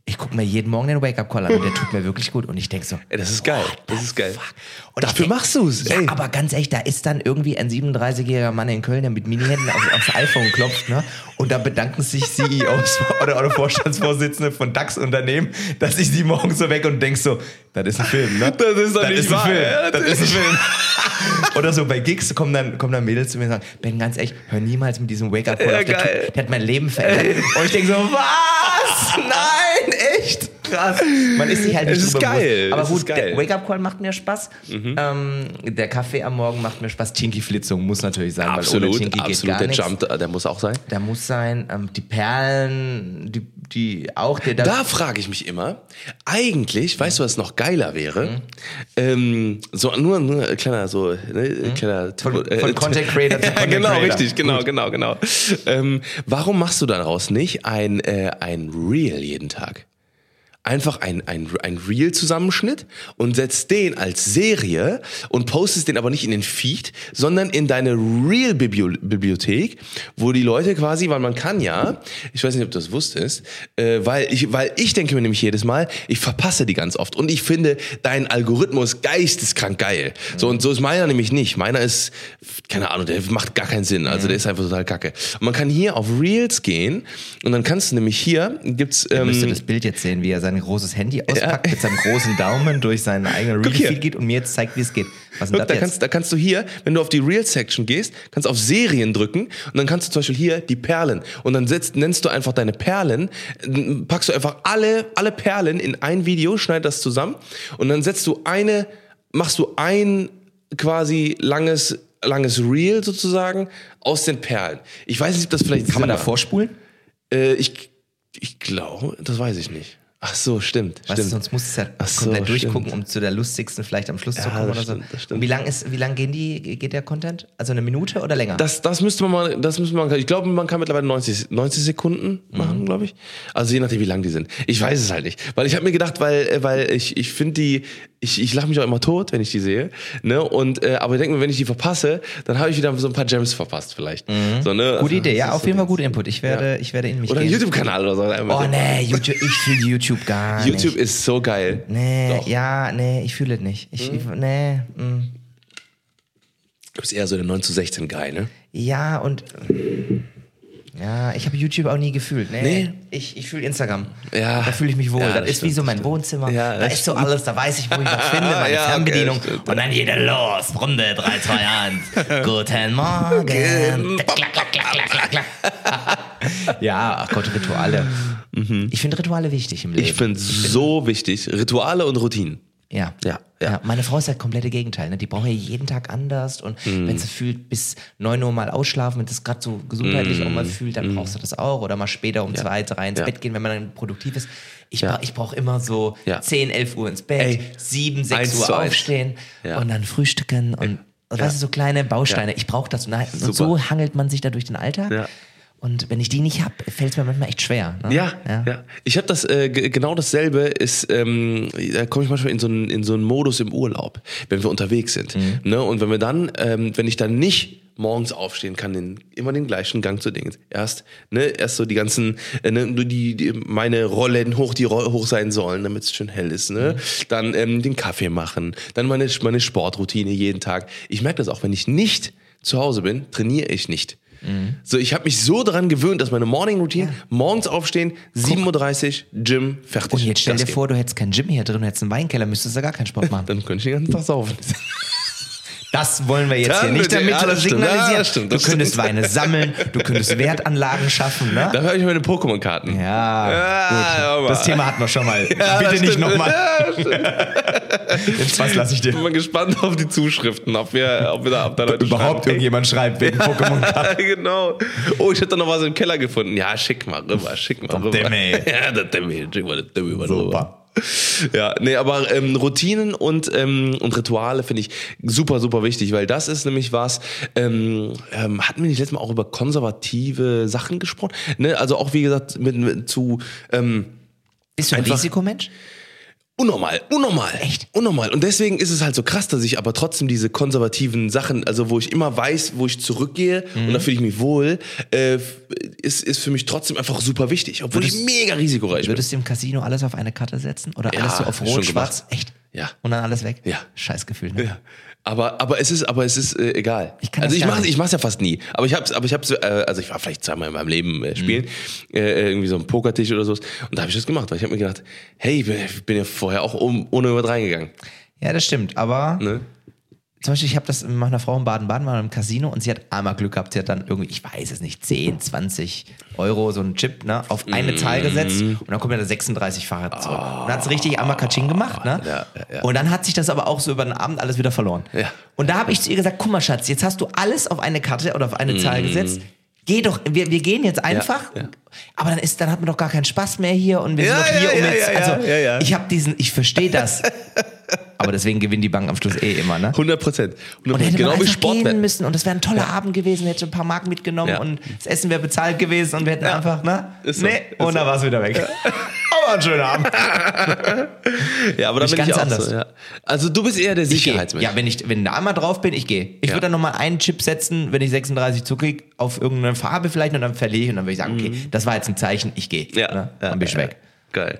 Ich gucke mir jeden Morgen den Wake-up-Call an und der tut mir wirklich gut. Und ich denke so, das ist geil. Das ist geil. Und Dafür denk- machst du's, Ja, ey. aber ganz ehrlich, da ist dann irgendwie ein 37-jähriger Mann in Köln, der mit Mini-Händen auf, aufs iPhone klopft, ne? Und da bedanken sich CEOs oder, oder Vorstandsvorsitzende von DAX-Unternehmen, dass ich sie morgens so weg und denk so, das ist ein Film, ne? Das ist doch das nicht ist ein wahr. Film. Ja, das ist ein Film. oder so bei Gigs kommen dann, kommen dann Mädels zu mir und sagen, Ben, ganz echt, hör niemals mit diesem Wake-up-Call Ja, auf, der, tut- der hat mein Leben verändert. Und ich denk so, was? Nein, echt? Krass. Man ist sich halt nicht Es ist geil. bewusst. Aber Es gut, der Wake-up-Call macht mir Spaß. Ähm, der Kaffee am Morgen macht mir Spaß. Chinky-Flitzung muss natürlich sein, weil ohne Absolut, Chinky geht absolut. gar Der nichts. Jump, der muss auch sein. Da muss sein. Ähm, die Perlen, die, die auch. Der, der, Da frage ich mich immer, eigentlich, weißt du, was noch geiler wäre? Ähm, so nur, nur ein kleiner, so, ne, kleiner Von- von Content Creator zu ja, Content genau, Creator. richtig, genau, genau, genau. Ähm, warum machst du daraus nicht ein, äh, ein Reel jeden Tag? Einfach ein, ein, ein Reel-Zusammenschnitt und setzt den als Serie und postest den aber nicht in den Feed, sondern in deine Reel-Bibliothek, wo die Leute quasi, weil man kann ja, ich weiß nicht, ob du das wusstest, äh, weil, ich, weil ich denke mir nämlich jedes Mal, ich verpasse die ganz oft und ich finde dein Algorithmus geisteskrank geil. So und so ist meiner nämlich nicht. Meiner ist, keine Ahnung, der macht gar keinen Sinn. Also der ist einfach total kacke. Und man kann hier auf Reels gehen und dann kannst du nämlich hier, gibt's... Ihr müsst ihr Ähm, das Bild jetzt sehen, wie er sein großes Handy auspackt, mit seinem großen Daumen durch seinen eigenen. Reel-Feed geht und mir jetzt zeigt, wie es geht. Was Guck, da jetzt? kannst, da kannst du hier, wenn du auf die Real-Section gehst, kannst auf Serien drücken und dann kannst du zum Beispiel hier die Perlen und dann setzt, nennst du einfach deine Perlen, packst du einfach alle, alle Perlen in ein Video, schneid das zusammen und dann setzt du eine, machst du ein quasi langes, langes Reel sozusagen aus den Perlen. Ich weiß nicht, ob das vielleicht Kann man Sinn da macht. vorspulen? Äh, ich, ich glaube, das weiß ich nicht. Ach so, stimmt, Weißt du, stimmt. sonst musst du es ja Ach so, komplett stimmt. durchgucken, um zu der lustigsten vielleicht am Schluss zu Ja, kommen das oder stimmt, so. das stimmt. Und wie lang ist, wie lang gehen die, geht der Content? Also eine Minute oder länger? Das, das müsste man mal, das müsste man, ich glaube, man kann mittlerweile 90, 90 Sekunden Mhm. machen, glaube ich. Also je nachdem, wie lang die sind. Ich weiß es halt nicht. Weil ich habe mir gedacht, weil, äh, weil ich, ich finde die, ich, ich lache mich auch immer tot, wenn ich die sehe. Ne? Und, äh, aber ich denke mir, wenn ich die verpasse, dann habe ich wieder so ein paar Gems verpasst vielleicht. So, ne? Mhm. Gute Also, Idee, ja, auf jeden Fall guter Input. Ich werde, ich werde in mich Oder ein. YouTube-Kanal oder so. Oh nee, YouTube, ich fühle YouTube gar YouTube nicht. ist so geil. Nee, Doch. ja, nee, ich fühle es nicht. Ich, ich, nee, mm. Du bist eher so der 9 zu 16 Guy, ne? ja und ja, ich habe YouTube auch nie gefühlt. Nee, Nee? ich, ich fühle Instagram. Ja. Da fühle ich mich wohl. Ja, das, das ist wie stimmt, so mein Wohnzimmer. Ja, da ist so alles, da weiß ich, wo ich was finde, meine Ja, okay, Fernbedienung. stimmt. und dann geht er los. Runde 3, 2, 1. Guten Morgen. Klack, klack, klack, klack, klack, ja, ach Gott, Rituale. Ich finde Rituale wichtig im Leben. Mhm. Ich finde so wichtig. Rituale und Routinen. Ja. Ja, ja. Meine Frau ist halt komplette Gegenteil. Ne? Die braucht ja jeden Tag anders und Mhm. wenn sie fühlt, bis 9 Uhr mal ausschlafen, wenn das gerade so gesundheitlich auch mal fühlt, dann brauchst du das auch. Oder mal später um zwei, drei ins. Ja. Bett gehen, wenn man dann produktiv ist. Ich, Ja. bra ich brauche immer so Ja. 10, 11 Uhr ins Bett, Ey, 7, 6 eins Uhr aufstehen Ja. und dann frühstücken und weißt du, so kleine Bausteine. Ja. Ich brauche das. Und, und so hangelt man sich da durch den Alltag. Ja. Und wenn ich die nicht habe, fällt es mir manchmal echt schwer. Ne? Ja, ja. Ich habe das äh, genau dasselbe ist, ähm, da komme ich manchmal in so einen in so einen Modus im Urlaub, wenn wir unterwegs sind. Mhm. Ne? Und wenn wir dann, ähm, wenn ich dann nicht morgens aufstehen kann, den, immer den gleichen Gang zu Dingen. Erst, ne, erst so die ganzen, äh, ne, die, die, meine Rollen hoch, die hoch sein sollen, damit es schön hell ist. Ne? Dann ähm, den Kaffee machen, dann meine, meine Sportroutine jeden Tag. Ich merke das auch, wenn ich nicht zu Hause bin, trainiere ich nicht. So, ich habe mich so daran gewöhnt, dass meine Morning Routine morgens aufstehen, 7.30 Uhr, Gym, fertig. Und jetzt stell dir vor, du hättest keinen Gym hier drin, du hättest einen Weinkeller, müsstest du gar keinen Sport machen. Dann könnte ich den ganzen Tag saufen. Das wollen wir jetzt hier nicht damit ja, signalisieren. ja, stimmt, du könntest stimmt. Weine sammeln, du könntest Wertanlagen schaffen, ne? Da habe ich meine Pokémon-Karten. Ja, Ja, gut. Das Thema hatten wir schon mal. Bitte nicht nochmal. Den Spaß lasse ich Ich dir. bin mal gespannt auf die Zuschriften, ob wir, ob wir da, ob da Leute Überhaupt schreiben. irgendjemand schreibt wegen Pokémon Ja, genau. Oh, ich hab da noch was im Keller gefunden. Ja, schick mal rüber, schick mal rüber. Demme. Ja, der Demme, schick mal der Demme mal Super. Ja, nee, aber ähm, Routinen und, ähm, und Rituale finde ich super, super wichtig, weil das ist nämlich was, ähm, ähm, hatten wir nicht letztes Mal auch über konservative Sachen gesprochen? Ne? Also auch, wie gesagt, mit, mit zu ähm, Bist du ein Risikomensch? Unnormal, unnormal. Echt? Unnormal. Und deswegen ist es halt so krass, dass ich aber trotzdem diese konservativen Sachen, also wo ich immer weiß, wo ich zurückgehe Mhm. und da fühle ich mich wohl, äh, ist, ist für mich trotzdem einfach super wichtig, obwohl ich Würdest- mega risikoreich bin. Würdest du im Casino alles auf eine Karte setzen? Oder Ja, alles so auf Rot, Schwarz? Echt? Ja. Und dann alles weg? Ja. Scheißgefühl, ne? Ja. Aber, aber es ist, aber es ist äh, egal. Ich kann also ich mache ich mach's ja fast nie. Aber ich hab's, aber ich hab's, äh, also ich war vielleicht zweimal in meinem Leben äh, spielen, Mhm. äh, irgendwie so ein Pokertisch oder so. Und da habe ich das gemacht, weil ich habe mir gedacht, hey, ich bin, ich bin ja vorher auch um, ohne über reingegangen. Ja, das stimmt. Aber Ne? Zum Beispiel, ich habe das mit meiner Frau in Baden-Baden mal im Casino und sie hat einmal Glück gehabt. Sie hat dann irgendwie, ich weiß es nicht, 10, 20 Euro, so einen Chip, ne, auf eine Zahl gesetzt und dann kommen ja da 36 Fahrrad zurück. Und dann hat sie richtig einmal Katsching gemacht, ne? Ja, ja. Und dann hat sich das aber auch so über den Abend alles wieder verloren. Ja. Und da habe ich zu ihr gesagt, guck mal, Schatz, jetzt hast du alles auf eine Karte oder auf eine Zahl gesetzt. Geh doch, wir, wir gehen jetzt einfach. Mhm. Aber dann ist, dann hat man doch gar keinen Spaß mehr hier und wir Ja, sind doch hier, ja, um ja, jetzt. also ja, ich habe diesen, ich verstehe das. aber deswegen gewinnt die Bank am Schluss eh immer, ne? 100 Prozent. Und hätte Genau man wie einfach gehen müssen und das wäre ein toller Abend gewesen, hätte schon ein paar Marken mitgenommen und das Essen wäre bezahlt gewesen und wir hätten einfach, ne? Ist so. nee, Ist und dann war es wieder weg. Aber ein schöner Abend. Ja, aber da Nicht bin ich ganz auch anders. so. Also du bist eher der Ich. Sicherheitsmensch. Ja, wenn ich wenn da einmal drauf bin, ich gehe. Ich würde dann nochmal einen Chip setzen, wenn ich 36 zukriege, auf irgendeine Farbe vielleicht und dann verliere ich und dann würde ich sagen, okay, das war jetzt ein Zeichen, ich gehe. Ja, ne? ja, Dann bin ich ja, weg. Geil.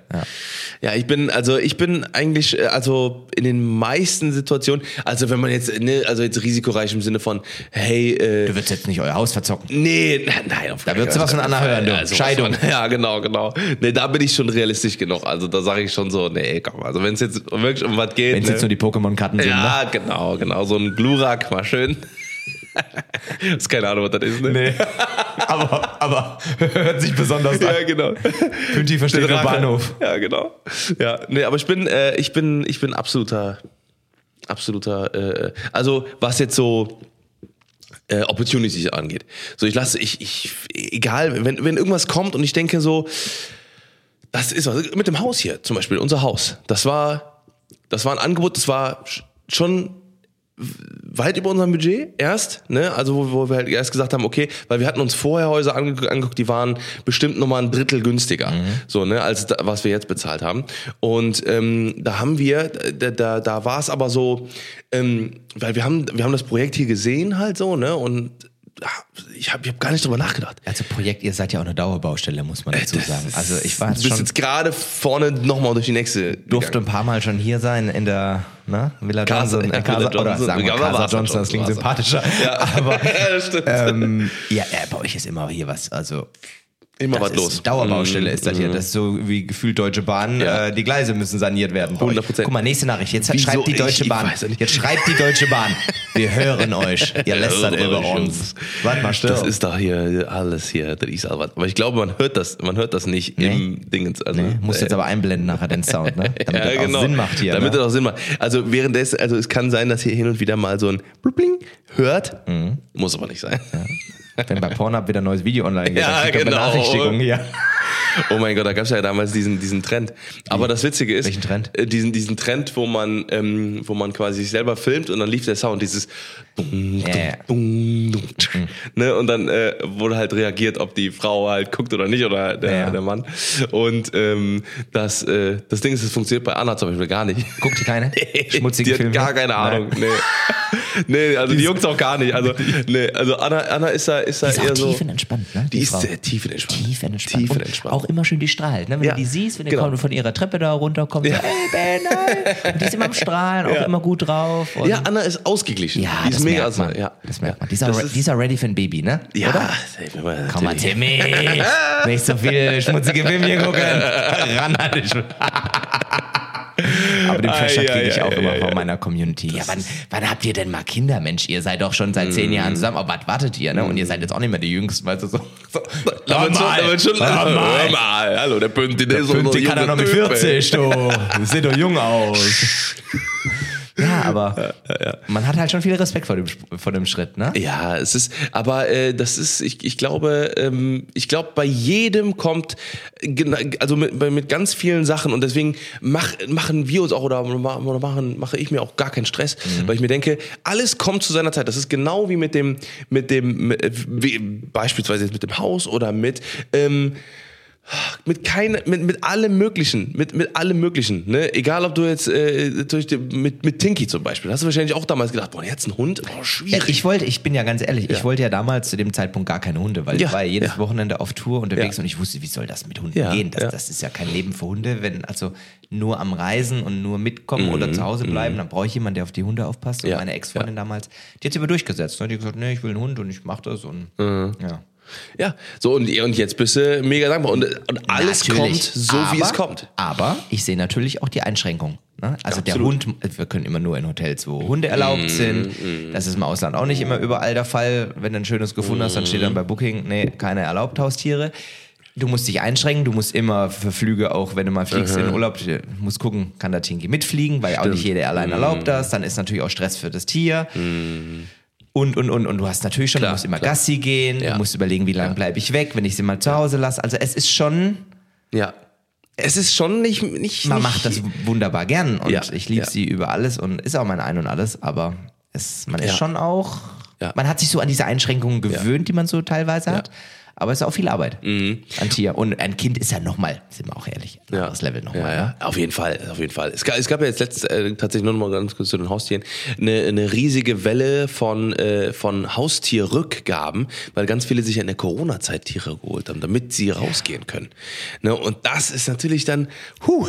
Ja. ich bin, also ich bin eigentlich, äh, also in den meisten Situationen, also wenn man jetzt, ne, also jetzt risikoreich im Sinne von, hey, äh, Du würdest jetzt nicht euer Haus verzocken. Nee, nein, nein. Auf Da würdest du was von Anna hören, du. sowas Scheidung. Von, ja, genau, genau. Nee, da bin ich schon realistisch genug. Also da sage ich schon so, nee, komm, also wenn es jetzt wirklich um was geht. Wenn es ne? jetzt nur die Pokémon-Karten sind, ne? Ja, genau, genau. So ein Glurak, mal schön. ist keine Ahnung, was das ist, ne? Nee. aber, aber hört sich besonders an. Ja, genau. Pünti versteht den. Bahnhof. Ja, genau. Ja, nee, aber ich bin, äh, ich bin, ich bin absoluter, absoluter, äh, also was jetzt so äh, Opportunities angeht. So, ich lasse, ich, ich, egal, wenn, wenn irgendwas kommt und ich denke so, das ist was, mit dem Haus hier zum Beispiel, unser Haus, das war, das war ein Angebot, das war sch- schon weit über unserem Budget erst, ne? Also wo, wo wir halt erst gesagt haben, okay, weil wir hatten uns vorher Häuser ange angeguckt, die waren bestimmt nochmal ein Drittel günstiger, so ne, als da, was wir jetzt bezahlt haben. Und ähm, da haben wir, da, da, da war es aber so, ähm, weil wir haben, wir haben das Projekt hier gesehen halt so, ne? Und ich habe ich hab gar nicht drüber nachgedacht. Also Projekt, ihr seid ja auch eine Dauerbaustelle, muss man dazu sagen. Also ich war Du jetzt bist schon, jetzt gerade vorne nochmal durch die nächste. durfte ein paar Mal schon hier sein in der ne, Villa Casa- Johnson. ja, Äh, Casa, Villa oder Johnson. sagen wir Casa Johnson, schon, das klingt war's. sympathischer. Ja, Aber ja, stimmt. ähm, ja, äh, bei euch ist immer hier was, also Immer das was ist los. Dauerbaustelle Mhm. ist das hier. Das ist so wie gefühlt Deutsche Bahn. Ja. Äh, die Gleise müssen saniert werden. bei euch. 100%. Guck mal, nächste Nachricht. Jetzt Wieso? schreibt die Deutsche Ich- ich Bahn. ja nicht. Jetzt schreibt die Deutsche Bahn. Wir hören euch. Ihr lästert über uns. Warte mal, still. Das ist doch hier alles hier, der ist aber. Aber ich glaube, man hört das, man hört das nicht Nee. im Dingens. Also, Nee, musst äh, jetzt aber einblenden nachher den Sound, ne? Damit das auch Sinn macht hier. Damit ne? das auch Sinn macht. Also währenddessen, also es kann sein, dass ihr hin und wieder mal so ein Blubling hört. Mhm. Muss aber nicht sein. Wenn bei Pornhub wieder ein neues Video online geht, Ja, dann genau. Benachrichtigungen hier. Oh mein Gott, da gab es ja damals diesen, diesen Trend. Aber das Witzige ist, Welchen Trend? Äh, diesen, diesen Trend, wo man, ähm, wo man quasi sich selber filmt und dann lief der Sound, dieses dum, dum, ne? Und dann äh, wurde halt reagiert, ob die Frau halt guckt oder nicht oder der, Ja, der Mann. Und ähm, das, äh, das Ding ist, es funktioniert bei Anna zum Beispiel gar nicht. Guckt ihr keine? Schmutzige die hat Filme? gar keine Ahnung. Nee. nee, also die juckt auch gar nicht. Also, nee, also Anna, Anna ist da, ist da Die ist auch so. tiefenentspannt, ne? Die ist Frau. sehr tiefenentspannt. Tiefenentspannt. Tiefenentspannt. Und auch immer schön die strahlt. Ne? Wenn Ja, du die siehst, wenn die genau. von ihrer Treppe da runterkommt, Ja. so, hey Ben, hi. Und die ist immer am Strahlen, auch Ja. immer gut drauf. Ja, Anna ist ausgeglichen. ja die das ist mega merkt man. ja. Das merkt man. Die ist, Das ist- die ist ready für ein Baby, ne? Ja, Oder? Komm mal. Timmy. Nicht so viel schmutzige Filme gucken. Ran an dich. Aber den Pressure kriege ich auch immer von ei. meiner Community. Ja, wann, wann habt ihr denn mal Kinder, Mensch? Ihr seid doch schon seit Mm. zehn Jahren zusammen. Aber was wartet ihr, ne? Und ihr seid jetzt auch nicht mehr die Jüngsten, weißt du, so. so. Wird schon, schon, mal. hör mal. Hallo, der Pünti, der, ist so Pünktlich ein kann er noch mit junger Typ, 40, du. Sieht doch jung aus. Ja, aber man hat halt schon viel Respekt vor dem, vor dem Schritt, ne? Ja, es ist, aber äh, das ist, ich, ich glaube, ähm, ich glaube, bei jedem kommt, also mit, mit ganz vielen Sachen und deswegen mach, machen wir uns auch oder, oder machen, mache ich mir auch gar keinen Stress, weil ich mir denke, alles kommt zu seiner Zeit. Das ist genau wie mit dem, mit dem, mit, wie, beispielsweise jetzt mit dem Haus oder mit ähm, mit keine, mit, mit allem möglichen, mit, mit allem möglichen, ne? Egal ob du jetzt äh, durch die, mit, mit Tinky zum Beispiel, hast du wahrscheinlich auch damals gedacht, boah, jetzt ein Hund, oh, schwierig. ich wollte, ich bin ja ganz ehrlich, Ja. ich wollte ja damals zu dem Zeitpunkt gar keine Hunde, weil Ja, ich war ja jedes ja. Wochenende auf Tour unterwegs und ich wusste, wie soll das mit Hunden gehen? Das, das ist ja kein Leben für Hunde, wenn also nur am Reisen und nur mitkommen Mhm, oder zu Hause bleiben, dann brauche ich jemanden, der auf die Hunde aufpasst. Und meine Ex-Freundin damals, die hat sich aber durchgesetzt. Ne? Die hat gesagt, nee, ich will einen Hund und ich mache das und Mhm. ja. Ja, so und, und jetzt bist du mega dankbar und, und alles Natürlich. kommt so, wie Aber- es kommt. Aber ich sehe natürlich auch die Einschränkung. Ne? Also der Absolut. Hund, wir können immer nur in Hotels, wo Hunde erlaubt sind. Das ist im Ausland auch nicht immer überall der Fall. Wenn du ein schönes gefunden hast, dann steht dann bei Booking, nee, keine erlaubt Haustiere. Du musst dich einschränken, du musst immer für Flüge, auch wenn du mal fliegst in den Urlaub, du musst gucken, kann der Tinky mitfliegen, weil auch nicht jede Airline erlaubt das. Dann ist natürlich auch Stress für das Tier. Und, und, und, und du hast natürlich schon, Klar, du musst immer klar. Gassi gehen, Ja. du musst überlegen, wie lange bleibe ich weg, wenn ich sie mal zu Hause lasse. Also es ist schon, Ja. Es ist schon nicht, nicht man nicht, macht das wunderbar gern und Ja, ich liebe ja. sie über alles und ist auch mein Ein und alles, aber es, man ist schon auch, man hat sich so an diese Einschränkungen gewöhnt, die man so teilweise hat, aber es ist auch viel Arbeit. Mhm. Ein Tier und ein Kind ist ja nochmal, sind wir auch ehrlich, ein anderes Level nochmal. Ja, ja, Ne? auf jeden Fall, auf jeden Fall. Es gab, es gab ja jetzt letzt, äh, tatsächlich nur noch mal ganz kurz zu den Haustieren eine, eine riesige Welle von, äh, von Haustierrückgaben, weil ganz viele sich ja in der Corona-Zeit Tiere geholt haben, damit sie rausgehen können. Ne, und das ist natürlich dann, huh,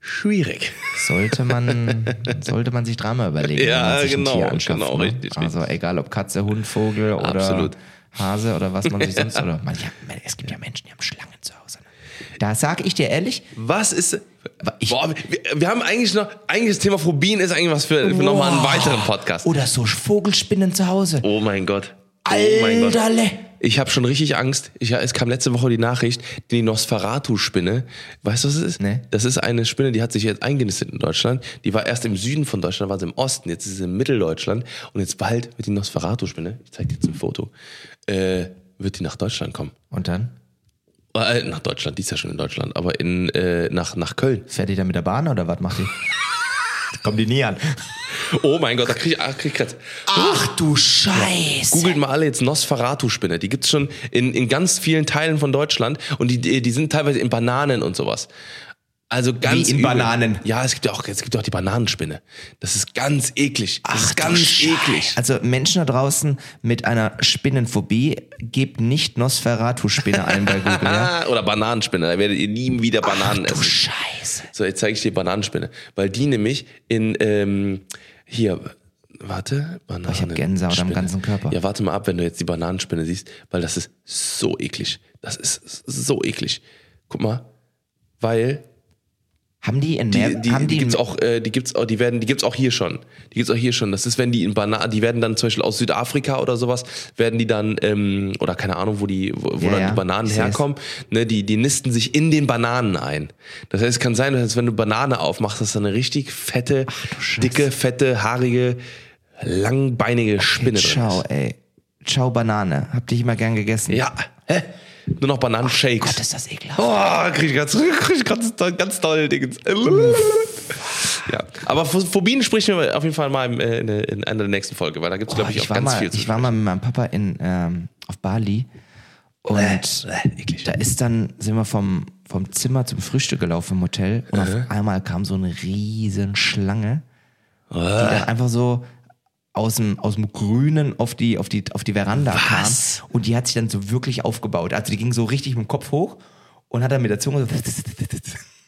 schwierig. Sollte man, sollte man sich Drama überlegen, Ja, wenn man sich genau, ein Tier anschafft. genau, ne? richtig, Also egal ob Katze, Hund, Vogel oder Absolut. Hase oder was man sich sonst oder man, ja, es gibt ja Menschen, die haben Schlangen zu Hause. Ne? Da sage ich dir ehrlich, Was ist. Ich- boah, wir, wir haben eigentlich noch, eigentlich das Thema Phobien ist eigentlich was für, für nochmal einen weiteren Podcast. Oder so Vogelspinnen zu Hause. Oh mein Gott. Oh mein Gott. Ich habe schon richtig Angst. Ich, es kam letzte Woche die Nachricht, die Nosferatu-Spinne. Weißt du, was es ist? Nee. Das ist eine Spinne, die hat sich jetzt eingenistet in Deutschland. Die war erst im Süden von Deutschland, war sie im Osten. Jetzt ist sie in Mitteldeutschland. Und jetzt bald wird die Nosferatu-Spinne, ich zeig dir jetzt ein Foto, äh, wird die nach Deutschland kommen. Und dann? Äh, nach Deutschland, die ist ja schon in Deutschland, aber in, äh, nach, nach Köln. Fährt die da mit der Bahn oder was macht die? Kommen die nie an. Oh mein Gott, da krieg ich, ah, krieg ich grad. Ach du Scheiße. Googelt mal alle jetzt Nosferatu-Spinne. Die gibt's schon in, in ganz vielen Teilen von Deutschland und die, die sind teilweise in Bananen und sowas. Also ganz Wie in übel. Bananen? Ja, es gibt ja auch, es gibt ja auch die Bananenspinne. Das ist ganz eklig. Das ist du ganz eklig. Also Menschen da draußen mit einer Spinnenphobie, gebt nicht Nosferatu-Spinne ein bei Google. Ja? Oder Bananenspinne. Da werdet ihr nie wieder Bananen Ach du essen. Scheiße. So, jetzt zeige ich dir Bananenspinne. Weil die nämlich in, ähm, hier, warte, Bananen. ich hab Gänsehaut am ganzen Körper. Ja, warte mal ab, wenn du jetzt die Bananenspinne siehst, weil das ist so eklig. Das ist so eklig. Guck mal, weil Haben die in die, mehr, die, haben die die, gibt's auch, äh, die gibt's auch, die werden, die gibt's auch hier schon. Die gibt's auch hier schon. Das ist, wenn die in Bananen, die werden dann zum Beispiel aus Südafrika oder sowas, werden die dann, ähm, oder keine Ahnung, wo die, wo, wo Ja, dann ja, die Bananen ich herkommen, ne, die, die nisten sich in den Bananen ein. Das heißt, es kann sein, dass wenn du Banane aufmachst, dass da eine richtig fette, Scheiße. dicke, fette, haarige, langbeinige Spinne drin Ciao, ist. ey. Ciao Banane. Hab dich immer gern gegessen. Ja, hä? Nur noch Bananenshakes. Gott, ist das ekelhaft. Oh, krieg ich ganz, krieg ich ganz, toll- ganz toll Dingens. Ja, aber Ph- Phobien sprechen wir auf jeden Fall mal in, äh, in, in einer der nächsten Folge, weil da gibt es, glaube Oh, ich, auch ich, war ganz mal, viel zu ich war mal mit meinem Papa in, ähm, auf Bali und da ist dann, sind wir vom, vom Zimmer zum Frühstück gelaufen im Hotel und auf einmal kam so eine riesen Schlange, die dann einfach so aus dem, aus dem Grünen auf die, auf die, auf die Veranda Was? kam und die hat sich dann so wirklich aufgebaut. Also die ging so richtig mit dem Kopf hoch und hat dann mit der Zunge so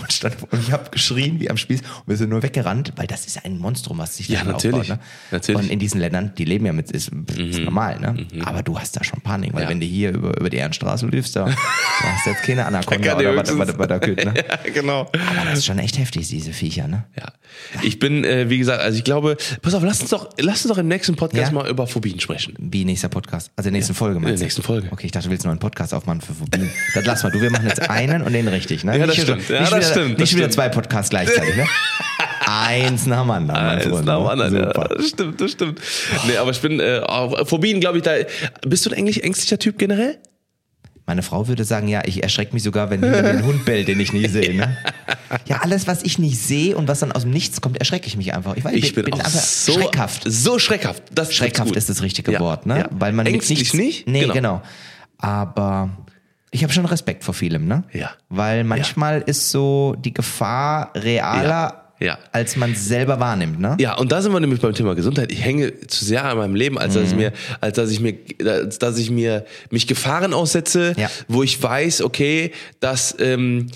und, stand, und ich habe geschrien wie am Spieß und wir sind nur weggerannt, weil das ist ein Monstrum, was sich da Ja, dann natürlich. aufbaut. Ne? Natürlich. Und in diesen Ländern, die leben ja mit, ist, ist normal, ne? Aber du hast da schon Panik, weil Ja. wenn du hier über, über die Ehrenstraße läufst, da, da hast du jetzt keine Anaconda oder was, was, was da kütt, ne? Ja, genau. Aber das ist schon echt heftig, diese Viecher, ne? Ja. Ich bin, äh, wie gesagt, also ich glaube, pass auf, lass uns doch, lass uns doch im nächsten Podcast Ja? mal über Phobien sprechen. Wie nächster Podcast? Also in der nächsten Folge, in der meinst du? nächsten Folge. Okay, ich dachte, du willst noch einen Podcast aufmachen für Phobien. Das lass mal. Du, wir machen jetzt einen und den richtig, ne? Ja, das nicht stimmt. Ja, das wieder, stimmt, das Nicht wieder stimmt. zwei Podcasts gleichzeitig, ne? Eins nach dem anderen, Eins nach dem ne? anderen, ja. Das stimmt, das stimmt. Nee, aber ich bin, äh, auf Phobien, glaube ich, da, bist du ein eigentlich ängstlicher Typ generell? Meine Frau würde sagen, ja, ich erschrecke mich sogar, wenn hinter mir ein Hund bellt, den ich nie sehe. Ne? Ja, alles, was ich nicht sehe und was dann aus dem Nichts kommt, erschrecke ich mich einfach. Ich, weiß, Ich bin, auch einfach so schreckhaft. So schreckhaft. Das Schreckhaft ist das richtige Ja, Wort, ne? ja. Weil man Ängstlich nichts, nicht? Nee, Genau. genau. Aber Ich habe schon Respekt vor vielem, ne? Ja. Weil manchmal ist so die Gefahr realer, Ja. Ja. als man selber wahrnimmt, ne? Ja, und da sind wir nämlich beim Thema Gesundheit. Ich hänge zu sehr an meinem Leben, als dass ich Mhm. mir, als dass ich mir, als dass ich mir mich Gefahren aussetze, Ja. wo ich weiß, okay, dass ähm,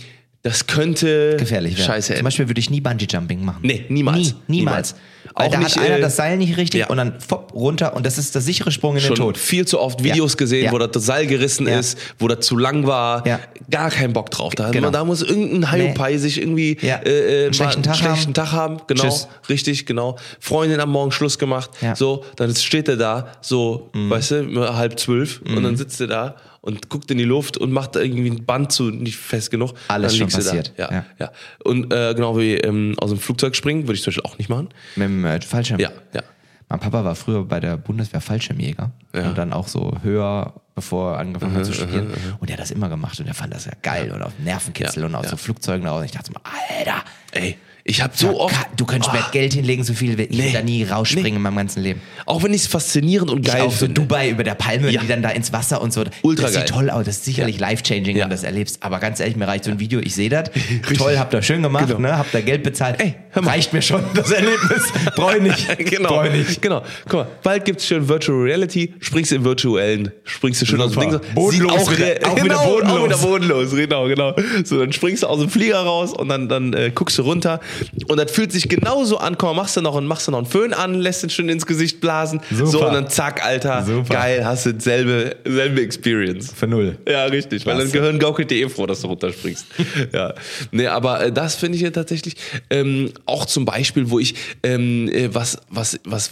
das könnte Gefährlich werden. Scheiße Zum enden. Beispiel würde ich nie Bungee-Jumping machen. Nee, niemals. Nie, niemals. Niemals. Weil Auch da nicht, hat einer äh, das Seil nicht richtig ja. und dann fopp, runter und das ist der sichere Sprung in den Schon Tod. viel zu oft Videos Ja. gesehen, Ja. wo das Seil gerissen ist, wo das zu lang war. Ja. Gar keinen Bock drauf. Da, Genau. da muss irgendein Hyopai sich irgendwie äh, äh, Einen schlechten Tag schlechten haben. Tag haben. Genau, Tschüss. richtig, genau. Freundin am Morgen Schluss gemacht. Ja. Mhm. So, dann steht er da, so, weißt du, halb zwölf und dann sitzt er da und guckt in die Luft und macht da irgendwie ein Band zu, nicht fest genug. Alles schon passiert. Ja, Ja. ja. Und äh, genau wie ähm, aus dem Flugzeug springen, würde ich zum Beispiel auch nicht machen. Mit dem äh, Fallschirm. Ja, ja. Mein Papa war früher bei der Bundeswehr Fallschirmjäger und dann auch so höher, bevor er angefangen hat zu studieren. Und der hat das immer gemacht und er fand das ja geil und auf Nervenkitzel Ja, und aus ja. so Flugzeugen. Und ich dachte mir, Alter, Ey, ich habe so oft. Ka- du könntest mir Geld hinlegen, so viel, ich will Nee. da nie rausspringen Nee. in meinem ganzen Leben. Auch wenn ich es faszinierend und Ich geil auch so finde. Dubai über der Palme, Ja. die dann da ins Wasser und so. Ultra das sieht geil. toll aus, das ist sicherlich life-changing, Ja. wenn du das erlebst. Aber ganz ehrlich, mir reicht so ein Video, ich sehe das. Toll, habt ihr schön gemacht, Genau. ne? habt ihr Geld bezahlt. Ey. Reicht mir schon, das Erlebnis. Brauche ich nicht. genau. Brauch ich nicht. Genau. Guck mal, bald gibt's schon Virtual Reality, springst im virtuellen, springst du schön aus dem Super. Ding. Bodenlos Sieht auch, wieder- auch wieder genau, bodenlos. Auch wieder bodenlos, genau, genau. So, dann springst du aus dem Flieger raus und dann, dann äh, guckst du runter und das fühlt sich genauso an. Komm, machst du noch und machst du noch einen Föhn an, lässt den schön ins Gesicht blasen. Super. So, und dann zack, Alter, Super. geil, hast du selbe, selbe Experience. Für null. Ja, richtig, weil Klasse. dann Gehirn gaukelt dir eh vor, dass du runterspringst. ja. Nee, aber äh, das finde ich ja tatsächlich ähm, auch zum Beispiel, wo ich ähm, äh, was, was, was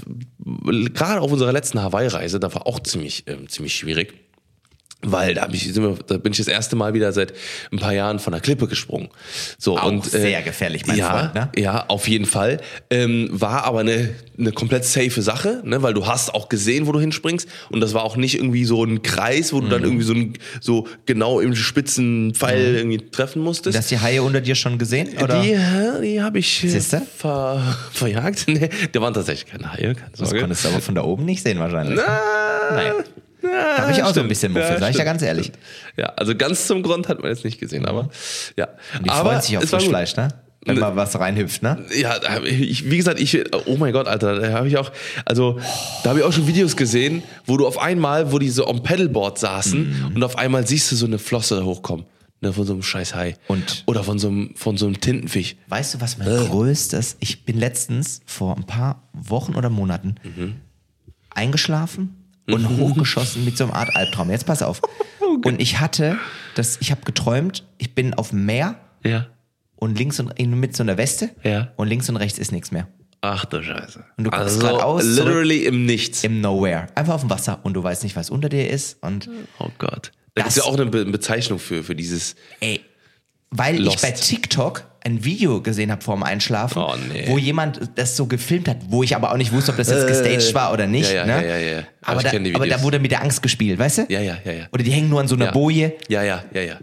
gerade auf unserer letzten Hawaii-Reise, da war auch ziemlich, ähm, ziemlich schwierig. Weil da, ich, da bin ich das erste Mal wieder seit ein paar Jahren von der Klippe gesprungen. So, Auch und, äh, sehr gefährlich, mein ja, Freund, ne? Ja, auf jeden Fall. Ähm, war aber eine, eine komplett safe Sache, ne? weil du hast auch gesehen, wo du hinspringst. Und das war auch nicht irgendwie so ein Kreis, wo du Mhm. dann irgendwie so, ein, so genau im spitzen Pfeil irgendwie treffen musstest. Hast du die Haie unter dir schon gesehen? Oder? die äh, die habe ich äh, ver, verjagt. Nee, der waren tatsächlich keine Haie, keine das Sorge. konntest du aber von da oben nicht sehen wahrscheinlich. Nein. Ja, Da habe ich auch so ein stimmt. bisschen Muffel, sag ich ja ganz ehrlich. Ja, also ganz zum Grund hat man jetzt nicht gesehen, aber ja. Die aber freuen sich auf. Frischfleisch, ne? Wenn mal was reinhüpft, ne? Ja, da ich, wie gesagt, ich, oh mein Gott, Alter, da habe ich auch, also da habe ich auch schon Videos gesehen, wo du auf einmal, wo die so am Pedalboard saßen Mhm. und auf einmal siehst du so eine Flosse da hochkommen. Ne, von so einem scheiß Hai. Und- Oder von so einem, von so einem Tintenfisch. Weißt du, was mein größtes? Ich bin letztens vor ein paar Wochen oder Monaten eingeschlafen und hochgeschossen mit so einer Art Albtraum. Jetzt pass auf. Und ich hatte, das, ich habe geträumt, ich bin auf dem Meer Ja. und links und mit so einer Weste Ja. und links und rechts ist nichts mehr. Ach du Scheiße. Und du guckst also grad aus, literally im Nichts. Im Nowhere. Einfach auf dem Wasser und du weißt nicht, was unter dir ist. Und oh Gott. Da Das- gibt ja auch eine Be Bezeichnung für, für dieses. ey, weil Lost. ich bei TikTok ein Video gesehen habe vorm Einschlafen, Oh, nee. wo jemand das so gefilmt hat, wo ich aber auch nicht wusste, ob das jetzt gestaged war oder nicht. Äh, ja, ja, ne? ja, ja, ja. Aber Aber, ich da, aber da wurde mit der Angst gespielt, weißt du? Ja, ja, ja, ja. Oder die hängen nur an so einer Ja. Boje. Ja, ja, ja, ja.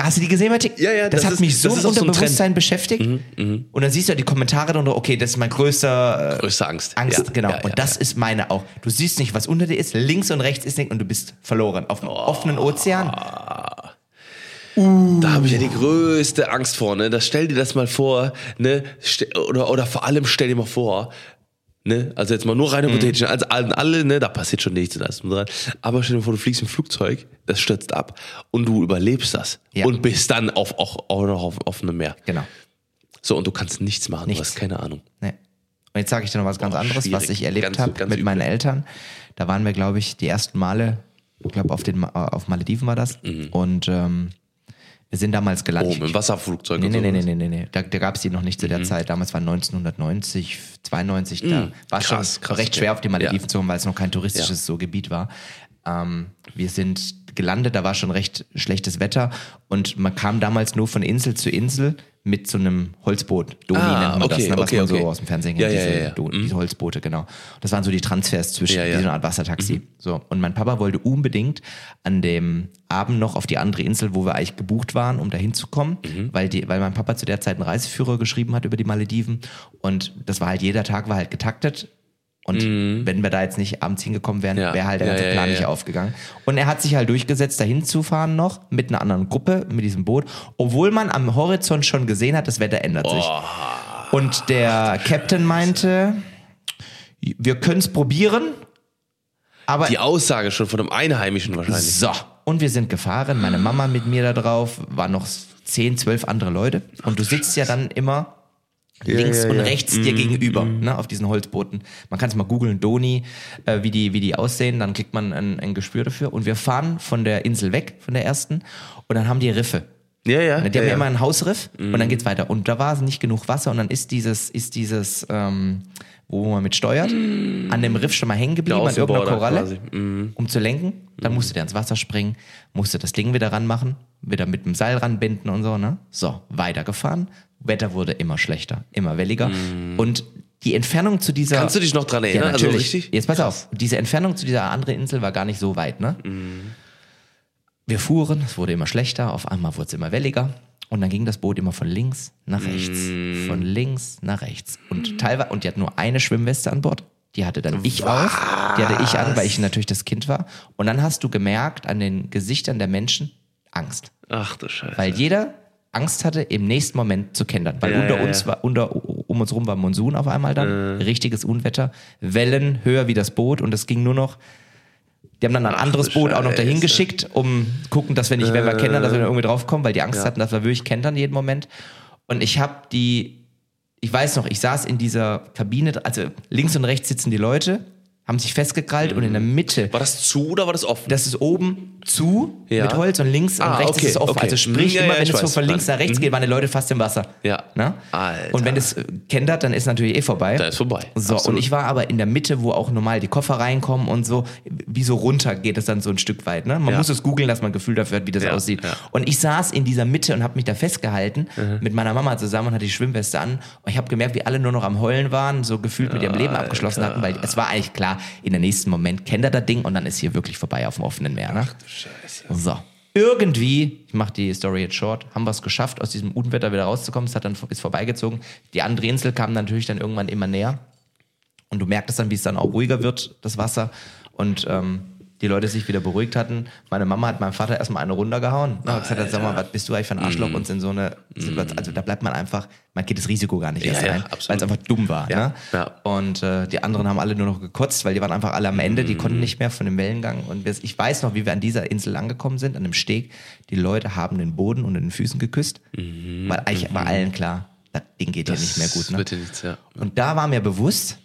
Hast du die gesehen TikTok? Ja, ja, Das, das hat ist- mich so das im auch so ein Unterbewusstsein beschäftigt. Und dann siehst du ja die Kommentare drunter, okay, das ist mein größter äh, Größte Angst. Angst, ja, genau. Ja, und ja, das ja. ist meine auch. Du siehst nicht, was unter dir ist, links und rechts ist nichts und du bist verloren. Auf dem offenen Ozean. Da habe ich ja die größte Angst vor, ne? Das stell dir das mal vor, ne? Oder, oder vor allem stell dir mal vor, ne? Also jetzt mal nur Mhm. rein hypothetisch, also alle, ne? Da passiert schon nichts, da ist dran. Aber stell dir vor, du fliegst im Flugzeug, das stürzt ab und du überlebst das Ja. und bist dann auf, auch, auch noch auf offenem Meer. Genau. So, und du kannst nichts machen, Nichts. du hast keine Ahnung. Nee. Und jetzt sage ich dir noch was ganz Boah, anderes, was schwierig. ich erlebt habe mit meinen übel. Eltern. Da waren wir, glaube ich, die ersten Male, ich glaube, auf, den auf Malediven war das. Und ähm, wir sind damals Oh, gelandet. mit dem Wasserflugzeug Nee, nee, nee, nee, nee, nee. Da, da gab es die noch nicht zu der Zeit. Damals war 1990, 92. Da war Mhm. Krass, schon krass, recht schwer auf die Malediven Ja. zu kommen, weil es noch kein touristisches so Gebiet war. Ähm, wir sind gelandet, da war schon recht schlechtes Wetter und man kam damals nur von Insel zu Insel mit so einem Holzboot. Doni Ah, nennt man okay, das, ne, was okay, man okay. so aus dem Fernsehen kennt, ja, diese, ja, ja. Do- diese Holzboote, genau. Das waren so die Transfers zwischen, wie so eine Art Wassertaxi. So. Und mein Papa wollte unbedingt an dem Abend noch auf die andere Insel, wo wir eigentlich gebucht waren, um da hinzukommen, Mhm. weil, die, weil mein Papa zu der Zeit einen Reiseführer geschrieben hat über die Malediven. Und das war halt, jeder Tag war halt getaktet. Und wenn wir da jetzt nicht abends hingekommen wären, Ja. wäre halt der ganze ja, Plan ja, nicht ja. aufgegangen. Und er hat sich halt durchgesetzt, dahin zu fahren noch mit einer anderen Gruppe, mit diesem Boot, obwohl man am Horizont schon gesehen hat, das Wetter ändert sich. Und der Captain meinte, wir können es probieren, aber Die Aussage schon von einem Einheimischen wahrscheinlich. so. Und wir sind gefahren, meine Mama mit mir da drauf, waren noch zehn, zwölf andere Leute. Und du sitzt ja dann immer links ja, und ja. rechts dir gegenüber, ne, auf diesen Holzbooten. Man kann es mal googeln, Doni, äh, wie, die, wie die aussehen, dann kriegt man ein, ein Gespür dafür. Und wir fahren von der Insel weg, von der ersten, und dann haben die Riffe. Ja, ja. Die ja, haben ja ja. immer einen Hausriff und dann geht's weiter. Und da war nicht genug Wasser und dann ist dieses, ist dieses, ähm, wo man mit steuert, an dem Riff schon mal hängen geblieben, an irgendeiner Koralle. Mhm. um zu lenken. Dann musste der ins Wasser springen, musste das Ding wieder ranmachen, wieder mit dem Seil ranbinden und so, ne? So, weitergefahren. Wetter wurde immer schlechter, immer welliger. Und die Entfernung zu dieser. Kannst du dich noch dran erinnern? Ja, Also natürlich. richtig? Jetzt pass auf. Diese Entfernung zu dieser anderen Insel war gar nicht so weit, ne? Mhm. Wir fuhren, es wurde immer schlechter, auf einmal wurde es immer welliger. Und dann ging das Boot immer von links nach rechts. Mm. Von links nach rechts. Und teilweise, und die hat nur eine Schwimmweste an Bord. Die hatte dann ich auf. Die hatte ich an, weil ich natürlich das Kind war. Und dann hast du gemerkt an den Gesichtern der Menschen Angst. Ach du Scheiße. Weil jeder Angst hatte, im nächsten Moment zu kentern. Weil Ja, unter ja, uns ja. war, unter, um uns rum war Monsun auf einmal dann. Richtiges Unwetter. Wellen höher wie das Boot und es ging nur noch. Die haben dann ein anderes du Boot auch noch dahin Scheiße. geschickt, um gucken, dass wir nicht, wenn wir kentern, dass wir irgendwie draufkommen, weil die Angst hatten, dass wir wirklich kentern jeden Moment. Und ich habe die, ich weiß noch, ich saß in dieser Kabine, also links und rechts sitzen die Leute, haben sich festgekrallt und in der Mitte War das zu oder war das offen? das ist oben zu Ja. mit Holz und links Ah, und rechts okay, ist es offen. okay. Also sprich, Mhm, ja, immer ja, wenn es so von links nach rechts geht, waren die Leute fast im Wasser. Ja. Ne? Alter. Und wenn es kentert, dann ist natürlich eh vorbei. Da ist vorbei. So, Absolut. und ich war aber in der Mitte, wo auch normal die Koffer reinkommen und so, wie so runter geht es dann so ein Stück weit. Ne? Man muss es googeln, dass man ein Gefühl dafür hat, wie das aussieht. Und ich saß in dieser Mitte und habe mich da festgehalten mit meiner Mama zusammen und hatte die Schwimmweste an. Und ich habe gemerkt, wie alle nur noch am Heulen waren, so gefühlt mit ihrem Leben abgeschlossen hatten, weil es war eigentlich klar, in der nächsten Moment kennt er das Ding und dann ist hier wirklich vorbei auf dem offenen Meer. Ne? Scheiße. So. Irgendwie, ich mache die Story jetzt short, haben wir es geschafft, aus diesem Unwetter wieder rauszukommen. Es hat dann ist vorbeigezogen. Die andere Insel kam natürlich dann irgendwann immer näher. Und du merktest dann, wie es dann auch ruhiger wird, das Wasser. Und ähm, die Leute sich wieder beruhigt hatten. Meine Mama hat meinem Vater erstmal eine runtergehauen. Und hat gesagt, sag mal, was bist du eigentlich für ein Arschloch? Und in so eine Situation, also da bleibt man einfach, man geht das Risiko gar nicht Ja, erst ja, ein, weil es einfach dumm war. Ja, ne? Und äh, die anderen haben alle nur noch gekotzt, weil die waren einfach alle am Ende, die Mhm. konnten nicht mehr von dem Wellengang. Und wir, ich weiß noch, wie wir an dieser Insel angekommen sind, an dem Steg. Die Leute haben den Boden unter den Füßen geküsst, weil eigentlich war allen klar, das Ding geht hier nicht mehr gut. Ne? Mhm. ja. Und da war mir bewusst,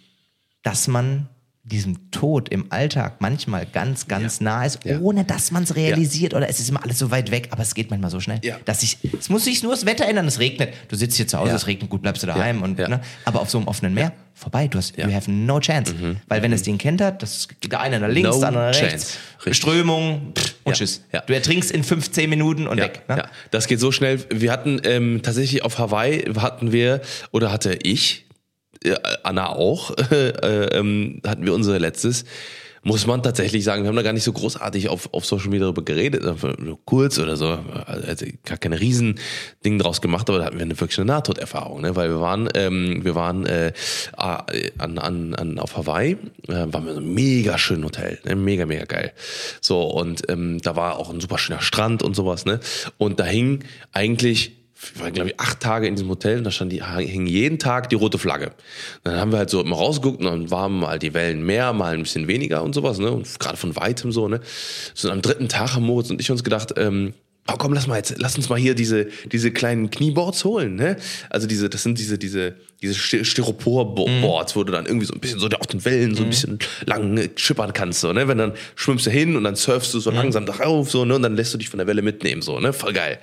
dass man diesem Tod im Alltag manchmal ganz, ganz nah ist, Ja. ohne dass man es realisiert oder es ist immer alles so weit weg, aber es geht manchmal so schnell. Ja. Dass ich, es muss sich nur das Wetter ändern, es regnet. Du sitzt hier zu Hause, Ja. es regnet, gut, bleibst du daheim. Und, Ja. Ne? Aber auf so einem offenen Meer, vorbei, du hast, Ja. Mhm. you have no chance. Weil wenn es den kentert, das geht der eine nach links, No der andere nach rechts, Richtig. Strömung pff, und Ja. tschüss. Ja. Du ertrinkst in 15 Minuten und Ja, weg. Ne? ja, das geht so schnell. Wir hatten ähm, tatsächlich auf Hawaii hatten wir oder hatte ich Anna auch äh, ähm, hatten wir unser letztes. Muss man tatsächlich sagen, wir haben da gar nicht so großartig auf, auf Social Media darüber geredet, nur kurz oder so, also gar keine riesen Ding draus gemacht, aber da hatten wir eine, wirklich eine Nahtoderfahrung, ne? weil wir waren, ähm, wir waren äh, an, an, an, auf Hawaii, äh, waren wir in einem mega schönen Hotel, ne? mega, mega geil. So, und ähm, da war auch ein super schöner Strand und sowas, ne? Und da hing eigentlich wir waren, glaube ich, acht Tage in diesem Hotel und da stand die, hing jeden Tag die rote Flagge. Dann haben wir halt so immer rausgeguckt und dann waren mal die Wellen mehr, mal ein bisschen weniger und sowas, ne? Und gerade von weitem so, ne? So und am dritten Tag haben Moritz und ich uns gedacht, ähm, oh komm, lass mal jetzt, lass uns mal hier diese, diese kleinen Knieboards holen, ne? Also diese, das sind diese, diese, diese Styropor-Boards, wo du dann irgendwie so ein bisschen so auf den Wellen so ein bisschen lang schippern kannst, so, ne? Wenn dann schwimmst du hin und dann surfst du so langsam drauf, so, ne? Und dann lässt du dich von der Welle mitnehmen, so, ne? Voll geil.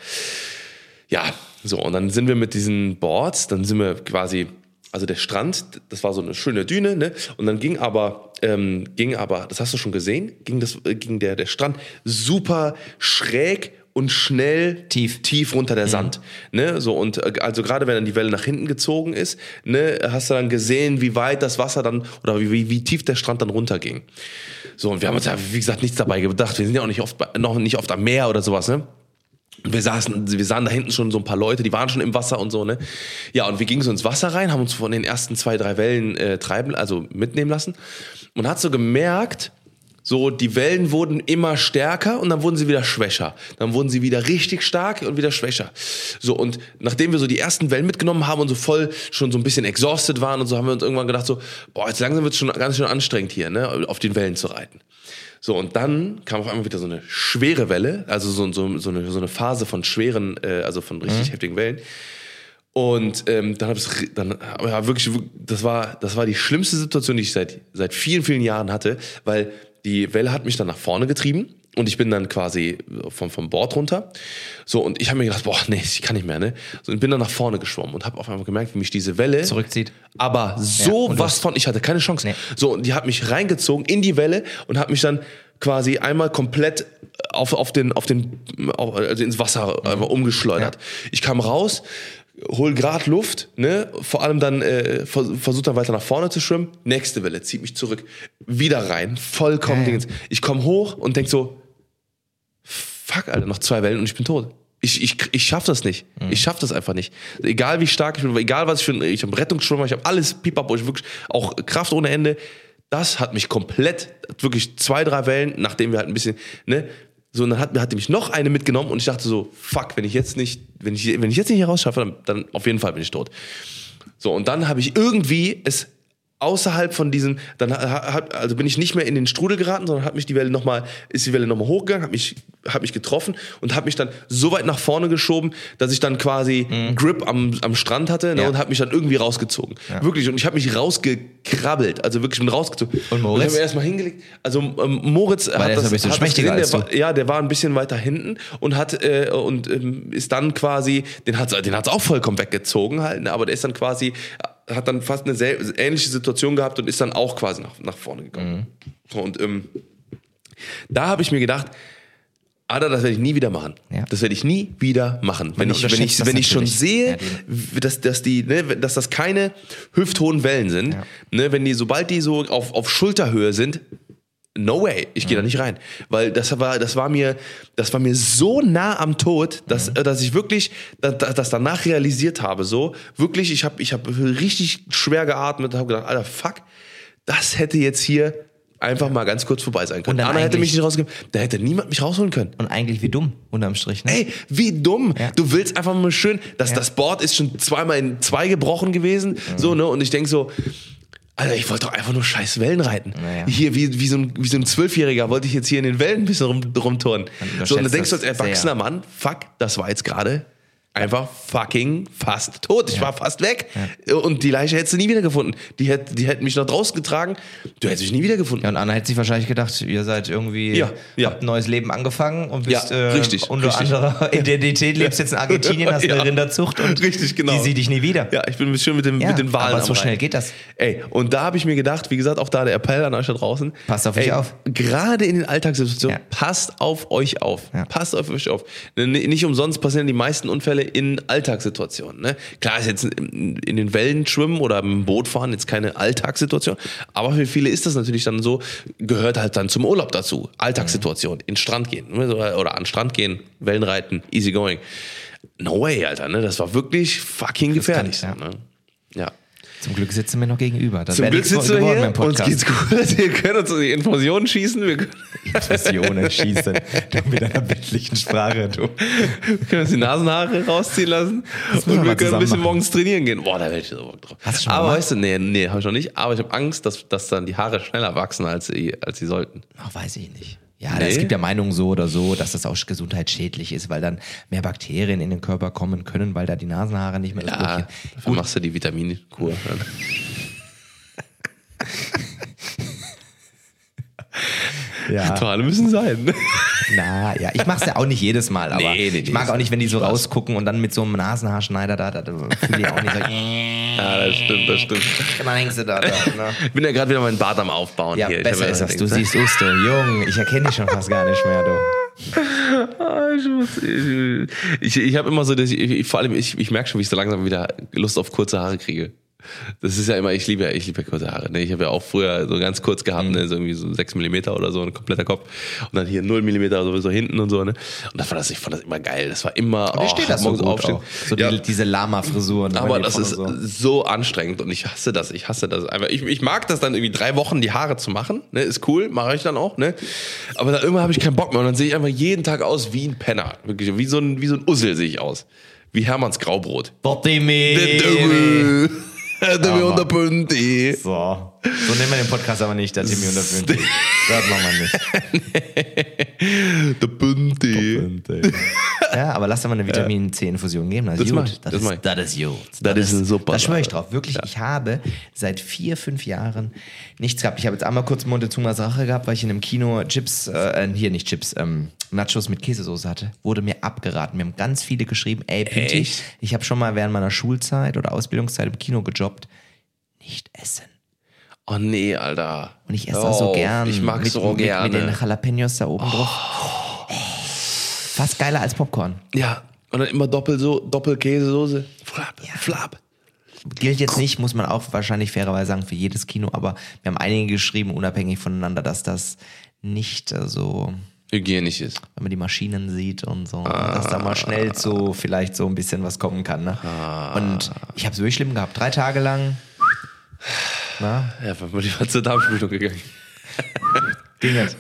Ja, so, und dann sind wir mit diesen Boards, dann sind wir quasi, also der Strand, das war so eine schöne Düne, ne? Und dann ging aber, ähm, ging aber, das hast du schon gesehen, ging das, äh, ging der, der Strand super schräg und schnell Tief. tief runter der Sand, ne? So und äh, also gerade wenn dann die Welle nach hinten gezogen ist, ne, hast du dann gesehen, wie weit das Wasser dann oder wie, wie, wie tief der Strand dann runterging. So und wir haben uns ja wie gesagt nichts dabei gedacht. Wir sind ja auch nicht oft noch nicht oft am Meer oder sowas, ne? Wir saßen, wir sahen da hinten schon so ein paar Leute, die waren schon im Wasser und so, ne? Ja, und wir gingen so ins Wasser rein, haben uns von den ersten zwei, drei Wellen äh, treiben, also mitnehmen lassen. Und hat so gemerkt, so die Wellen wurden immer stärker und dann wurden sie wieder schwächer. Dann wurden sie wieder richtig stark und wieder schwächer. So, und nachdem wir so die ersten Wellen mitgenommen haben und so voll schon so ein bisschen exhausted waren und so, haben wir uns irgendwann gedacht, so, boah, jetzt langsam wird es schon ganz schön anstrengend hier, ne, auf den Wellen zu reiten. So, und dann kam auf einmal wieder so eine schwere Welle, also so, so, so, eine, so eine Phase von schweren, äh, also von richtig heftigen Wellen. Und ähm, dann habe ich dann ja, wirklich, das war, das war die schlimmste Situation, die ich seit, seit vielen, vielen Jahren hatte, weil die Welle hat mich dann nach vorne getrieben und ich bin dann quasi vom, vom Board runter. So, und ich habe mir gedacht, boah, nee, ich kann nicht mehr, ne? So, und bin dann nach vorne geschwommen und habe auf einmal gemerkt, wie mich diese Welle Zurückzieht. aber so und was von, ich hatte keine Chance. Nee. So, und die hat mich reingezogen in die Welle und hat mich dann quasi einmal komplett auf, auf den, auf den, auf, also ins Wasser einfach umgeschleudert. Ich kam raus, hol grad Luft, ne, vor allem dann äh, vers versucht dann weiter nach vorne zu schwimmen. Nächste Welle zieht mich zurück, wieder rein, vollkommen Ja, ja. Dingens. Ich komme hoch und denk so, fuck, Alter, noch zwei Wellen und ich bin tot. Ich, ich, ich schaff das nicht. Mhm. Ich schaff das einfach nicht. Egal wie stark ich bin, egal was ich für ich habe Rettungsschwimmer, ich habe alles pipapo, ich wirklich auch Kraft ohne Ende. Das hat mich komplett, wirklich zwei, drei Wellen, nachdem wir halt ein bisschen, ne, so, und dann hat, hat mich noch eine mitgenommen und ich dachte so, fuck, wenn ich jetzt nicht, wenn ich, wenn ich jetzt nicht hier rausschaffe, dann, dann auf jeden Fall bin ich tot. So, und dann habe ich irgendwie es außerhalb von diesem, dann ha- hat, also bin ich nicht mehr in den Strudel geraten, sondern hat mich die Welle noch mal, ist die Welle nochmal hochgegangen, hat mich, hat mich getroffen und hat mich dann so weit nach vorne geschoben, dass ich dann quasi Grip am, am Strand hatte ne, Mhm. Ja. und hat mich dann irgendwie rausgezogen. Wirklich, und ich habe mich rausgekrabbelt, also wirklich bin rausgezogen. Und Moritz? ich habe mir erstmal hingelegt, also ähm, Moritz der hat das, ein bisschen hat das gesehen, der war, ja, der war ein bisschen weiter hinten und hat äh, und ähm, ist dann quasi, den hat den hat's auch vollkommen weggezogen halt, ne, aber der ist dann quasi hat dann fast eine ähnliche Situation gehabt und ist dann auch quasi nach, nach vorne gekommen. So, und ähm, da habe ich mir gedacht, Alter, das werde ich nie wieder machen. Ja. Das werde ich nie wieder machen. Wenn ich, wenn ich, wenn ich schon sehe, Ja, dass, dass, die, ne, dass das keine hüfthohen Wellen sind, Ja. ne, wenn die, sobald die so auf, auf Schulterhöhe sind, no way, ich gehe da nicht rein. Weil das war, das war mir, das war mir so nah am Tod, dass, äh, dass ich wirklich, dass, das danach realisiert habe, so, wirklich, ich habe ich hab richtig schwer geatmet und habe gedacht, Alter, fuck, das hätte jetzt hier einfach mal ganz kurz vorbei sein können. Und Anna hätte mich nicht rausgegeben, da hätte niemand mich rausholen können. Und eigentlich wie dumm, unterm Strich. Ne? Ey, wie dumm. Ja. Du willst einfach mal schön, dass Ja. das Board ist schon zweimal in zwei gebrochen gewesen, so, ne? Und ich denk so, Alter, ich wollte doch einfach nur scheiß Wellen reiten. Naja. Hier, wie, wie so ein, wie so ein Zwölfjähriger wollte ich jetzt hier in den Wellen ein bisschen rum, rumturnen. So, und dann denkst du als erwachsener sehr. Mann, fuck, das war jetzt gerade einfach fucking fast tot. Ich war fast weg. Und die Leiche hättest du nie wieder gefunden. Die, hätt, die hätten mich noch draußen getragen. Du hättest mich nie wieder gefunden. Ja, und Anna hätte sich wahrscheinlich gedacht, ihr seid irgendwie, Ja, ja. habt ein neues Leben angefangen und bist Ja, äh, richtig, unter richtig. anderer Identität, lebst jetzt in Argentinien, hast eine Ja. Rinderzucht und Richtig, genau. die sieht dich nie wieder. Ja, ich bin schön mit, dem, Ja, mit den Wahlen aber so schnell geht das. Ey, und da habe ich mir gedacht, wie gesagt, auch da der Appell an euch da draußen. Passt auf ey, euch auf. Gerade in den Alltagssituationen, Ja. passt auf euch auf. Ja. Passt auf euch auf. Nicht umsonst passieren die meisten Unfälle in Alltagssituationen. Ne? Klar ist jetzt in in den Wellen schwimmen oder im Boot fahren jetzt keine Alltagssituation, aber für viele ist das natürlich dann so, gehört halt dann zum Urlaub dazu. Alltagssituation, in den Strand gehen ne? oder, an Strand gehen, Wellen reiten, easy going. No way, Alter, ne? Das war wirklich fucking gefährlich. Ja. ne? ja. Zum Glück sitzen wir noch gegenüber. Das Zum Glück sitzen wir hier, uns geht's gut, wir können uns die Infusionen schießen, wir können, Infusionen schießen. Du mit deiner bildlichen Sprache, du. wir können uns die Nasenhaare rausziehen lassen wir und mal wir können ein bisschen machen. morgens trainieren gehen. Boah, da werde ich so Bock drauf. Hast du schon mal aber gemacht? weißt du, nee, nee, habe ich noch nicht, aber ich habe Angst, dass, dass dann die Haare schneller wachsen, als sie, als sie sollten. Ach, weiß ich nicht. Ja, Nee? es gibt ja Meinungen so oder so, dass das auch gesundheitsschädlich ist, weil dann mehr Bakterien in den Körper kommen können, weil da die Nasenhaare nicht mehr Ja, dafür machst du die Vitaminkur. Ja. Rituale müssen sein. Na, ja, ich mach's ja auch nicht jedes Mal, aber Nee, nee, ich mag auch nicht, wenn die so rausgucken und dann mit so einem Nasenhaarschneider da, da, da fühle ich auch nicht so, ja, das stimmt, das stimmt. dann hängst du da, da ne? Ich bin ja gerade wieder meinen Bart am Aufbauen Ja, hier. Besser ist das. Du siehst du Jung, ich erkenne dich schon fast gar nicht mehr, du. Ah, ich muss, ich ich, ich habe immer so, dass ich, ich, vor allem, ich, ich merke schon, wie ich so langsam wieder Lust auf kurze Haare kriege. Das ist ja immer, ich liebe ja, ich liebe ja kurze Haare. Ne? Ich habe ja auch früher so ganz kurz gehabt, mhm. ne? so irgendwie so 6 mm oder so, ein kompletter Kopf. Und dann hier 0 mm sowieso hinten und so. Ne? Und das fand das, ich fand das immer geil. Das war immer, und oh, steht das morgens so aufstehen. Auch. So ja. die, diese Lama-Frisuren. Aber das ist so. so. anstrengend und ich hasse das. Ich hasse das. Einfach, ich, ich mag das dann irgendwie drei Wochen die Haare zu machen. Ne? Ist cool, mache ich dann auch. Ne? Aber dann irgendwann habe ich keinen Bock mehr. Und dann sehe ich einfach jeden Tag aus wie ein Penner. Wirklich, wie so ein, wie so ein Ussel sehe ich aus. Wie Hermanns Graubrot. Bottimee. 700 ja, punti. Så. So. Nennen wir den Podcast aber nicht, der Timmy und der. Das machen wir nicht. Der Bündi. Ja, aber lass doch mal eine Vitamin C-Infusion geben. Das, Das ist gut. ich, Das, das ist, das ist gut. Das ist eine super Da schwöre ich drauf. Wirklich, ich habe seit vier, fünf Jahren nichts gehabt. Ich habe jetzt einmal kurz Montezumas Rache gehabt, weil ich in einem Kino Chips, äh, hier nicht Chips, ähm, Nachos mit Käsesoße hatte. Wurde mir abgeraten. Mir haben ganz viele geschrieben, ey, Pinti, ich habe schon mal während meiner Schulzeit oder Ausbildungszeit im Kino gejobbt. Nicht essen. Oh nee, Alter. Und ich esse das so Oh, gern. Ich mag mit, so gerne. Mit den Jalapenos da oben drauf. Fast geiler als Popcorn. ja. Und dann immer doppel so, Doppelkäsesoße. Flap, flap. Gilt jetzt nicht, muss man auch wahrscheinlich fairerweise sagen, für jedes Kino, aber wir haben einige geschrieben, unabhängig voneinander, dass das nicht so, Hygienisch ist. wenn man die Maschinen sieht und so, dass da mal schnell so vielleicht so ein bisschen was kommen kann. Ne? Und ich habe es wirklich schlimm gehabt. Drei Tage lang. Na, Ja, wenn man lieber zur Darmspülung gegangen. ging jetzt.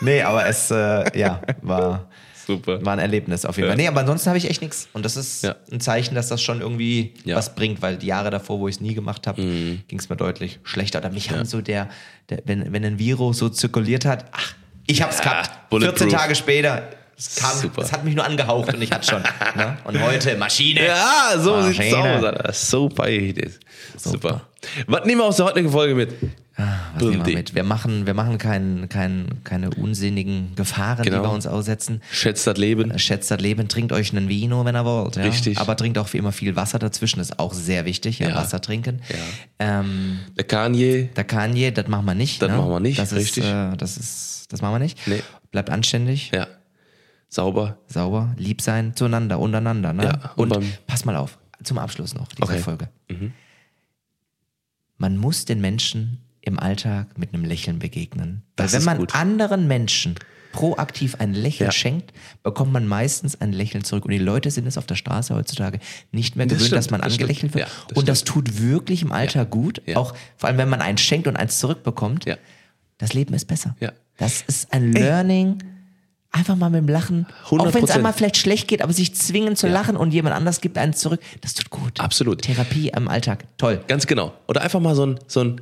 nee, aber es, äh, ja, war, Super. war ein Erlebnis auf jeden Fall. Nee, aber ansonsten habe ich echt nichts. Und das ist Ja. ein Zeichen, dass das schon irgendwie Ja. was bringt, weil die Jahre davor, wo ich es nie gemacht habe, Mhm. ging es mir deutlich schlechter. Oder mich haben so der, der wenn, wenn ein Virus so zirkuliert hat, ach, ich hab's gehabt. bulletproof. 14 Tage später, es kam, Super. es hat mich nur angehaucht und ich hatte schon. ne? Und heute Maschine. Ja, so Maschine. sieht's aus, Alter. Super Idee. Super. Was nehmen wir aus der heutigen Folge mit? Was nehmen wir mit? Wir machen, wir machen kein, kein, keine unsinnigen Gefahren, Genau. die wir uns aussetzen. Schätzt das Leben. Schätzt das Leben, trinkt euch einen Vino, wenn ihr wollt. Ja? Richtig. Aber trinkt auch wie immer viel Wasser dazwischen, ist auch sehr wichtig, ja, Ja. Wasser trinken. Ähm, Der Kanye. der Kanye, das machen wir nicht. Das ne? machen wir nicht, das richtig. Ist, äh, das, ist, das machen wir nicht. Nee. Bleibt anständig, Ja. Sauber. sauber, lieb sein zueinander, untereinander. Ne? Ja, und und pass mal auf, zum Abschluss noch dieser Okay. Mhm. Folge. Man muss den Menschen im Alltag mit einem Lächeln begegnen. Weil Das wenn ist man gut. anderen Menschen proaktiv ein Lächeln Ja. schenkt, bekommt man meistens ein Lächeln zurück. Und die Leute sind es auf der Straße heutzutage nicht mehr Das gewöhnt, stimmt, dass man das stimmt. angelächelt wird. Ja, das und das tut wirklich im Alltag gut. Ja. Auch vor allem, wenn man eins schenkt und eins zurückbekommt. Das Leben ist besser. Das ist ein Learning. Einfach mal mit dem Lachen. Auch wenn es 100%. einmal vielleicht schlecht geht, aber sich zwingen zu Ja. lachen und jemand anders gibt einen zurück, das tut gut. Absolut. Therapie im Alltag. Toll. Ganz genau. Oder einfach mal so ein, so ein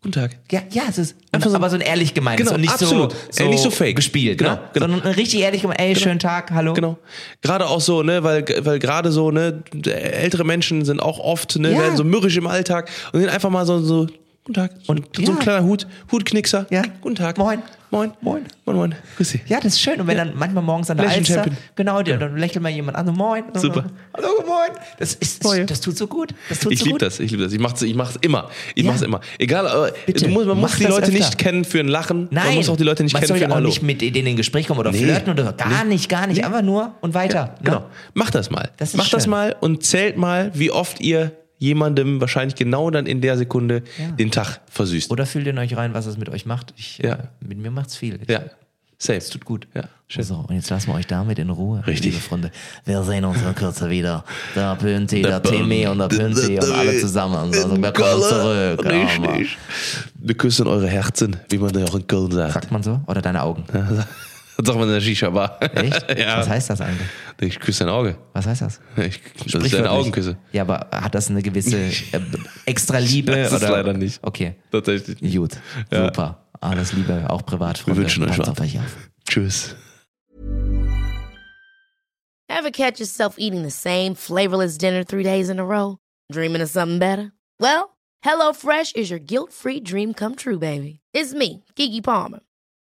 Guten Tag. Ja, ja, es ist Einfach so- aber so ein ehrlich gemeintes Genau, und nicht absolut. so, Ey, nicht so fake. gespielt, Genau, ne? genau. sondern ein richtig ehrlich gemeint, ey, schönen Tag, hallo. Genau. Gerade auch so, ne, weil, weil gerade so, ne, ältere Menschen sind auch oft, ne, Ja. werden so mürrisch im Alltag und sind einfach mal so, so, guten Tag. Und- so ein ja. kleiner Hut, Hutknickser. Ja. Guten Tag. Moin. Moin. Moin. Moin, moin. Grüß Sie. Ja, das ist schön. Und wenn dann manchmal morgens an der Lächeln Alster, Champion. genau, der, dann lächelt mal jemand an, so, moin. Super. Hallo, moin. Das, ist, Moin. das tut so gut. Das tut Ich so liebe das, ich liebe das. Ich mach's, ich mach's immer. Ich Ja. mach's immer. Egal, aber Bitte, du musst, man muss mach die Leute öfter. nicht kennen für ein Lachen. Nein. Man muss auch die Leute nicht man kennen für ja ein auch Hallo. nicht mit denen in Gespräch kommen oder Nee. flirten oder so. Gar nicht, gar nicht. Einfach nur und weiter. ne? Genau. Macht das mal. Das ist Macht das mal und zählt mal, wie oft ihr jemandem wahrscheinlich genau dann in der Sekunde Ja. den Tag versüßt. Oder fühlt in euch rein, was es mit euch macht. Ich, Ja. äh, mit mir macht's viel. Ich, ja. Safe. Es tut gut. Ja, schön. So, und jetzt lassen wir euch damit in Ruhe, Richtig. liebe Freunde. Wir sehen uns in Kürze wieder. Der Pünti, der, Der Timmy und der Pünti und alle zusammen. Also wir kommen zurück. Richtig. Wir küssen eure Herzen, wie man ja auch in Köln sagt. Sagt man so? Oder deine Augen? Das sagt man in der Shisha-Bar. Echt? ja. Was heißt das eigentlich? Ich küsse dein Auge. Was heißt das? Ich, das ist deine. Augenküsse. Ja, aber hat das eine gewisse äh, extra Liebe? Das ist oder? leider nicht. Okay, Tatsächlich. gut. Ja. Super. Alles Liebe, auch privat. Wir wünschen euch was. auf euch auf. Tschüss. Ever catch yourself eating the same flavorless dinner three days in a row? Dreaming of something better? Well, HelloFresh is your guilt free dream come true, baby. It's me, Kiki Palmer.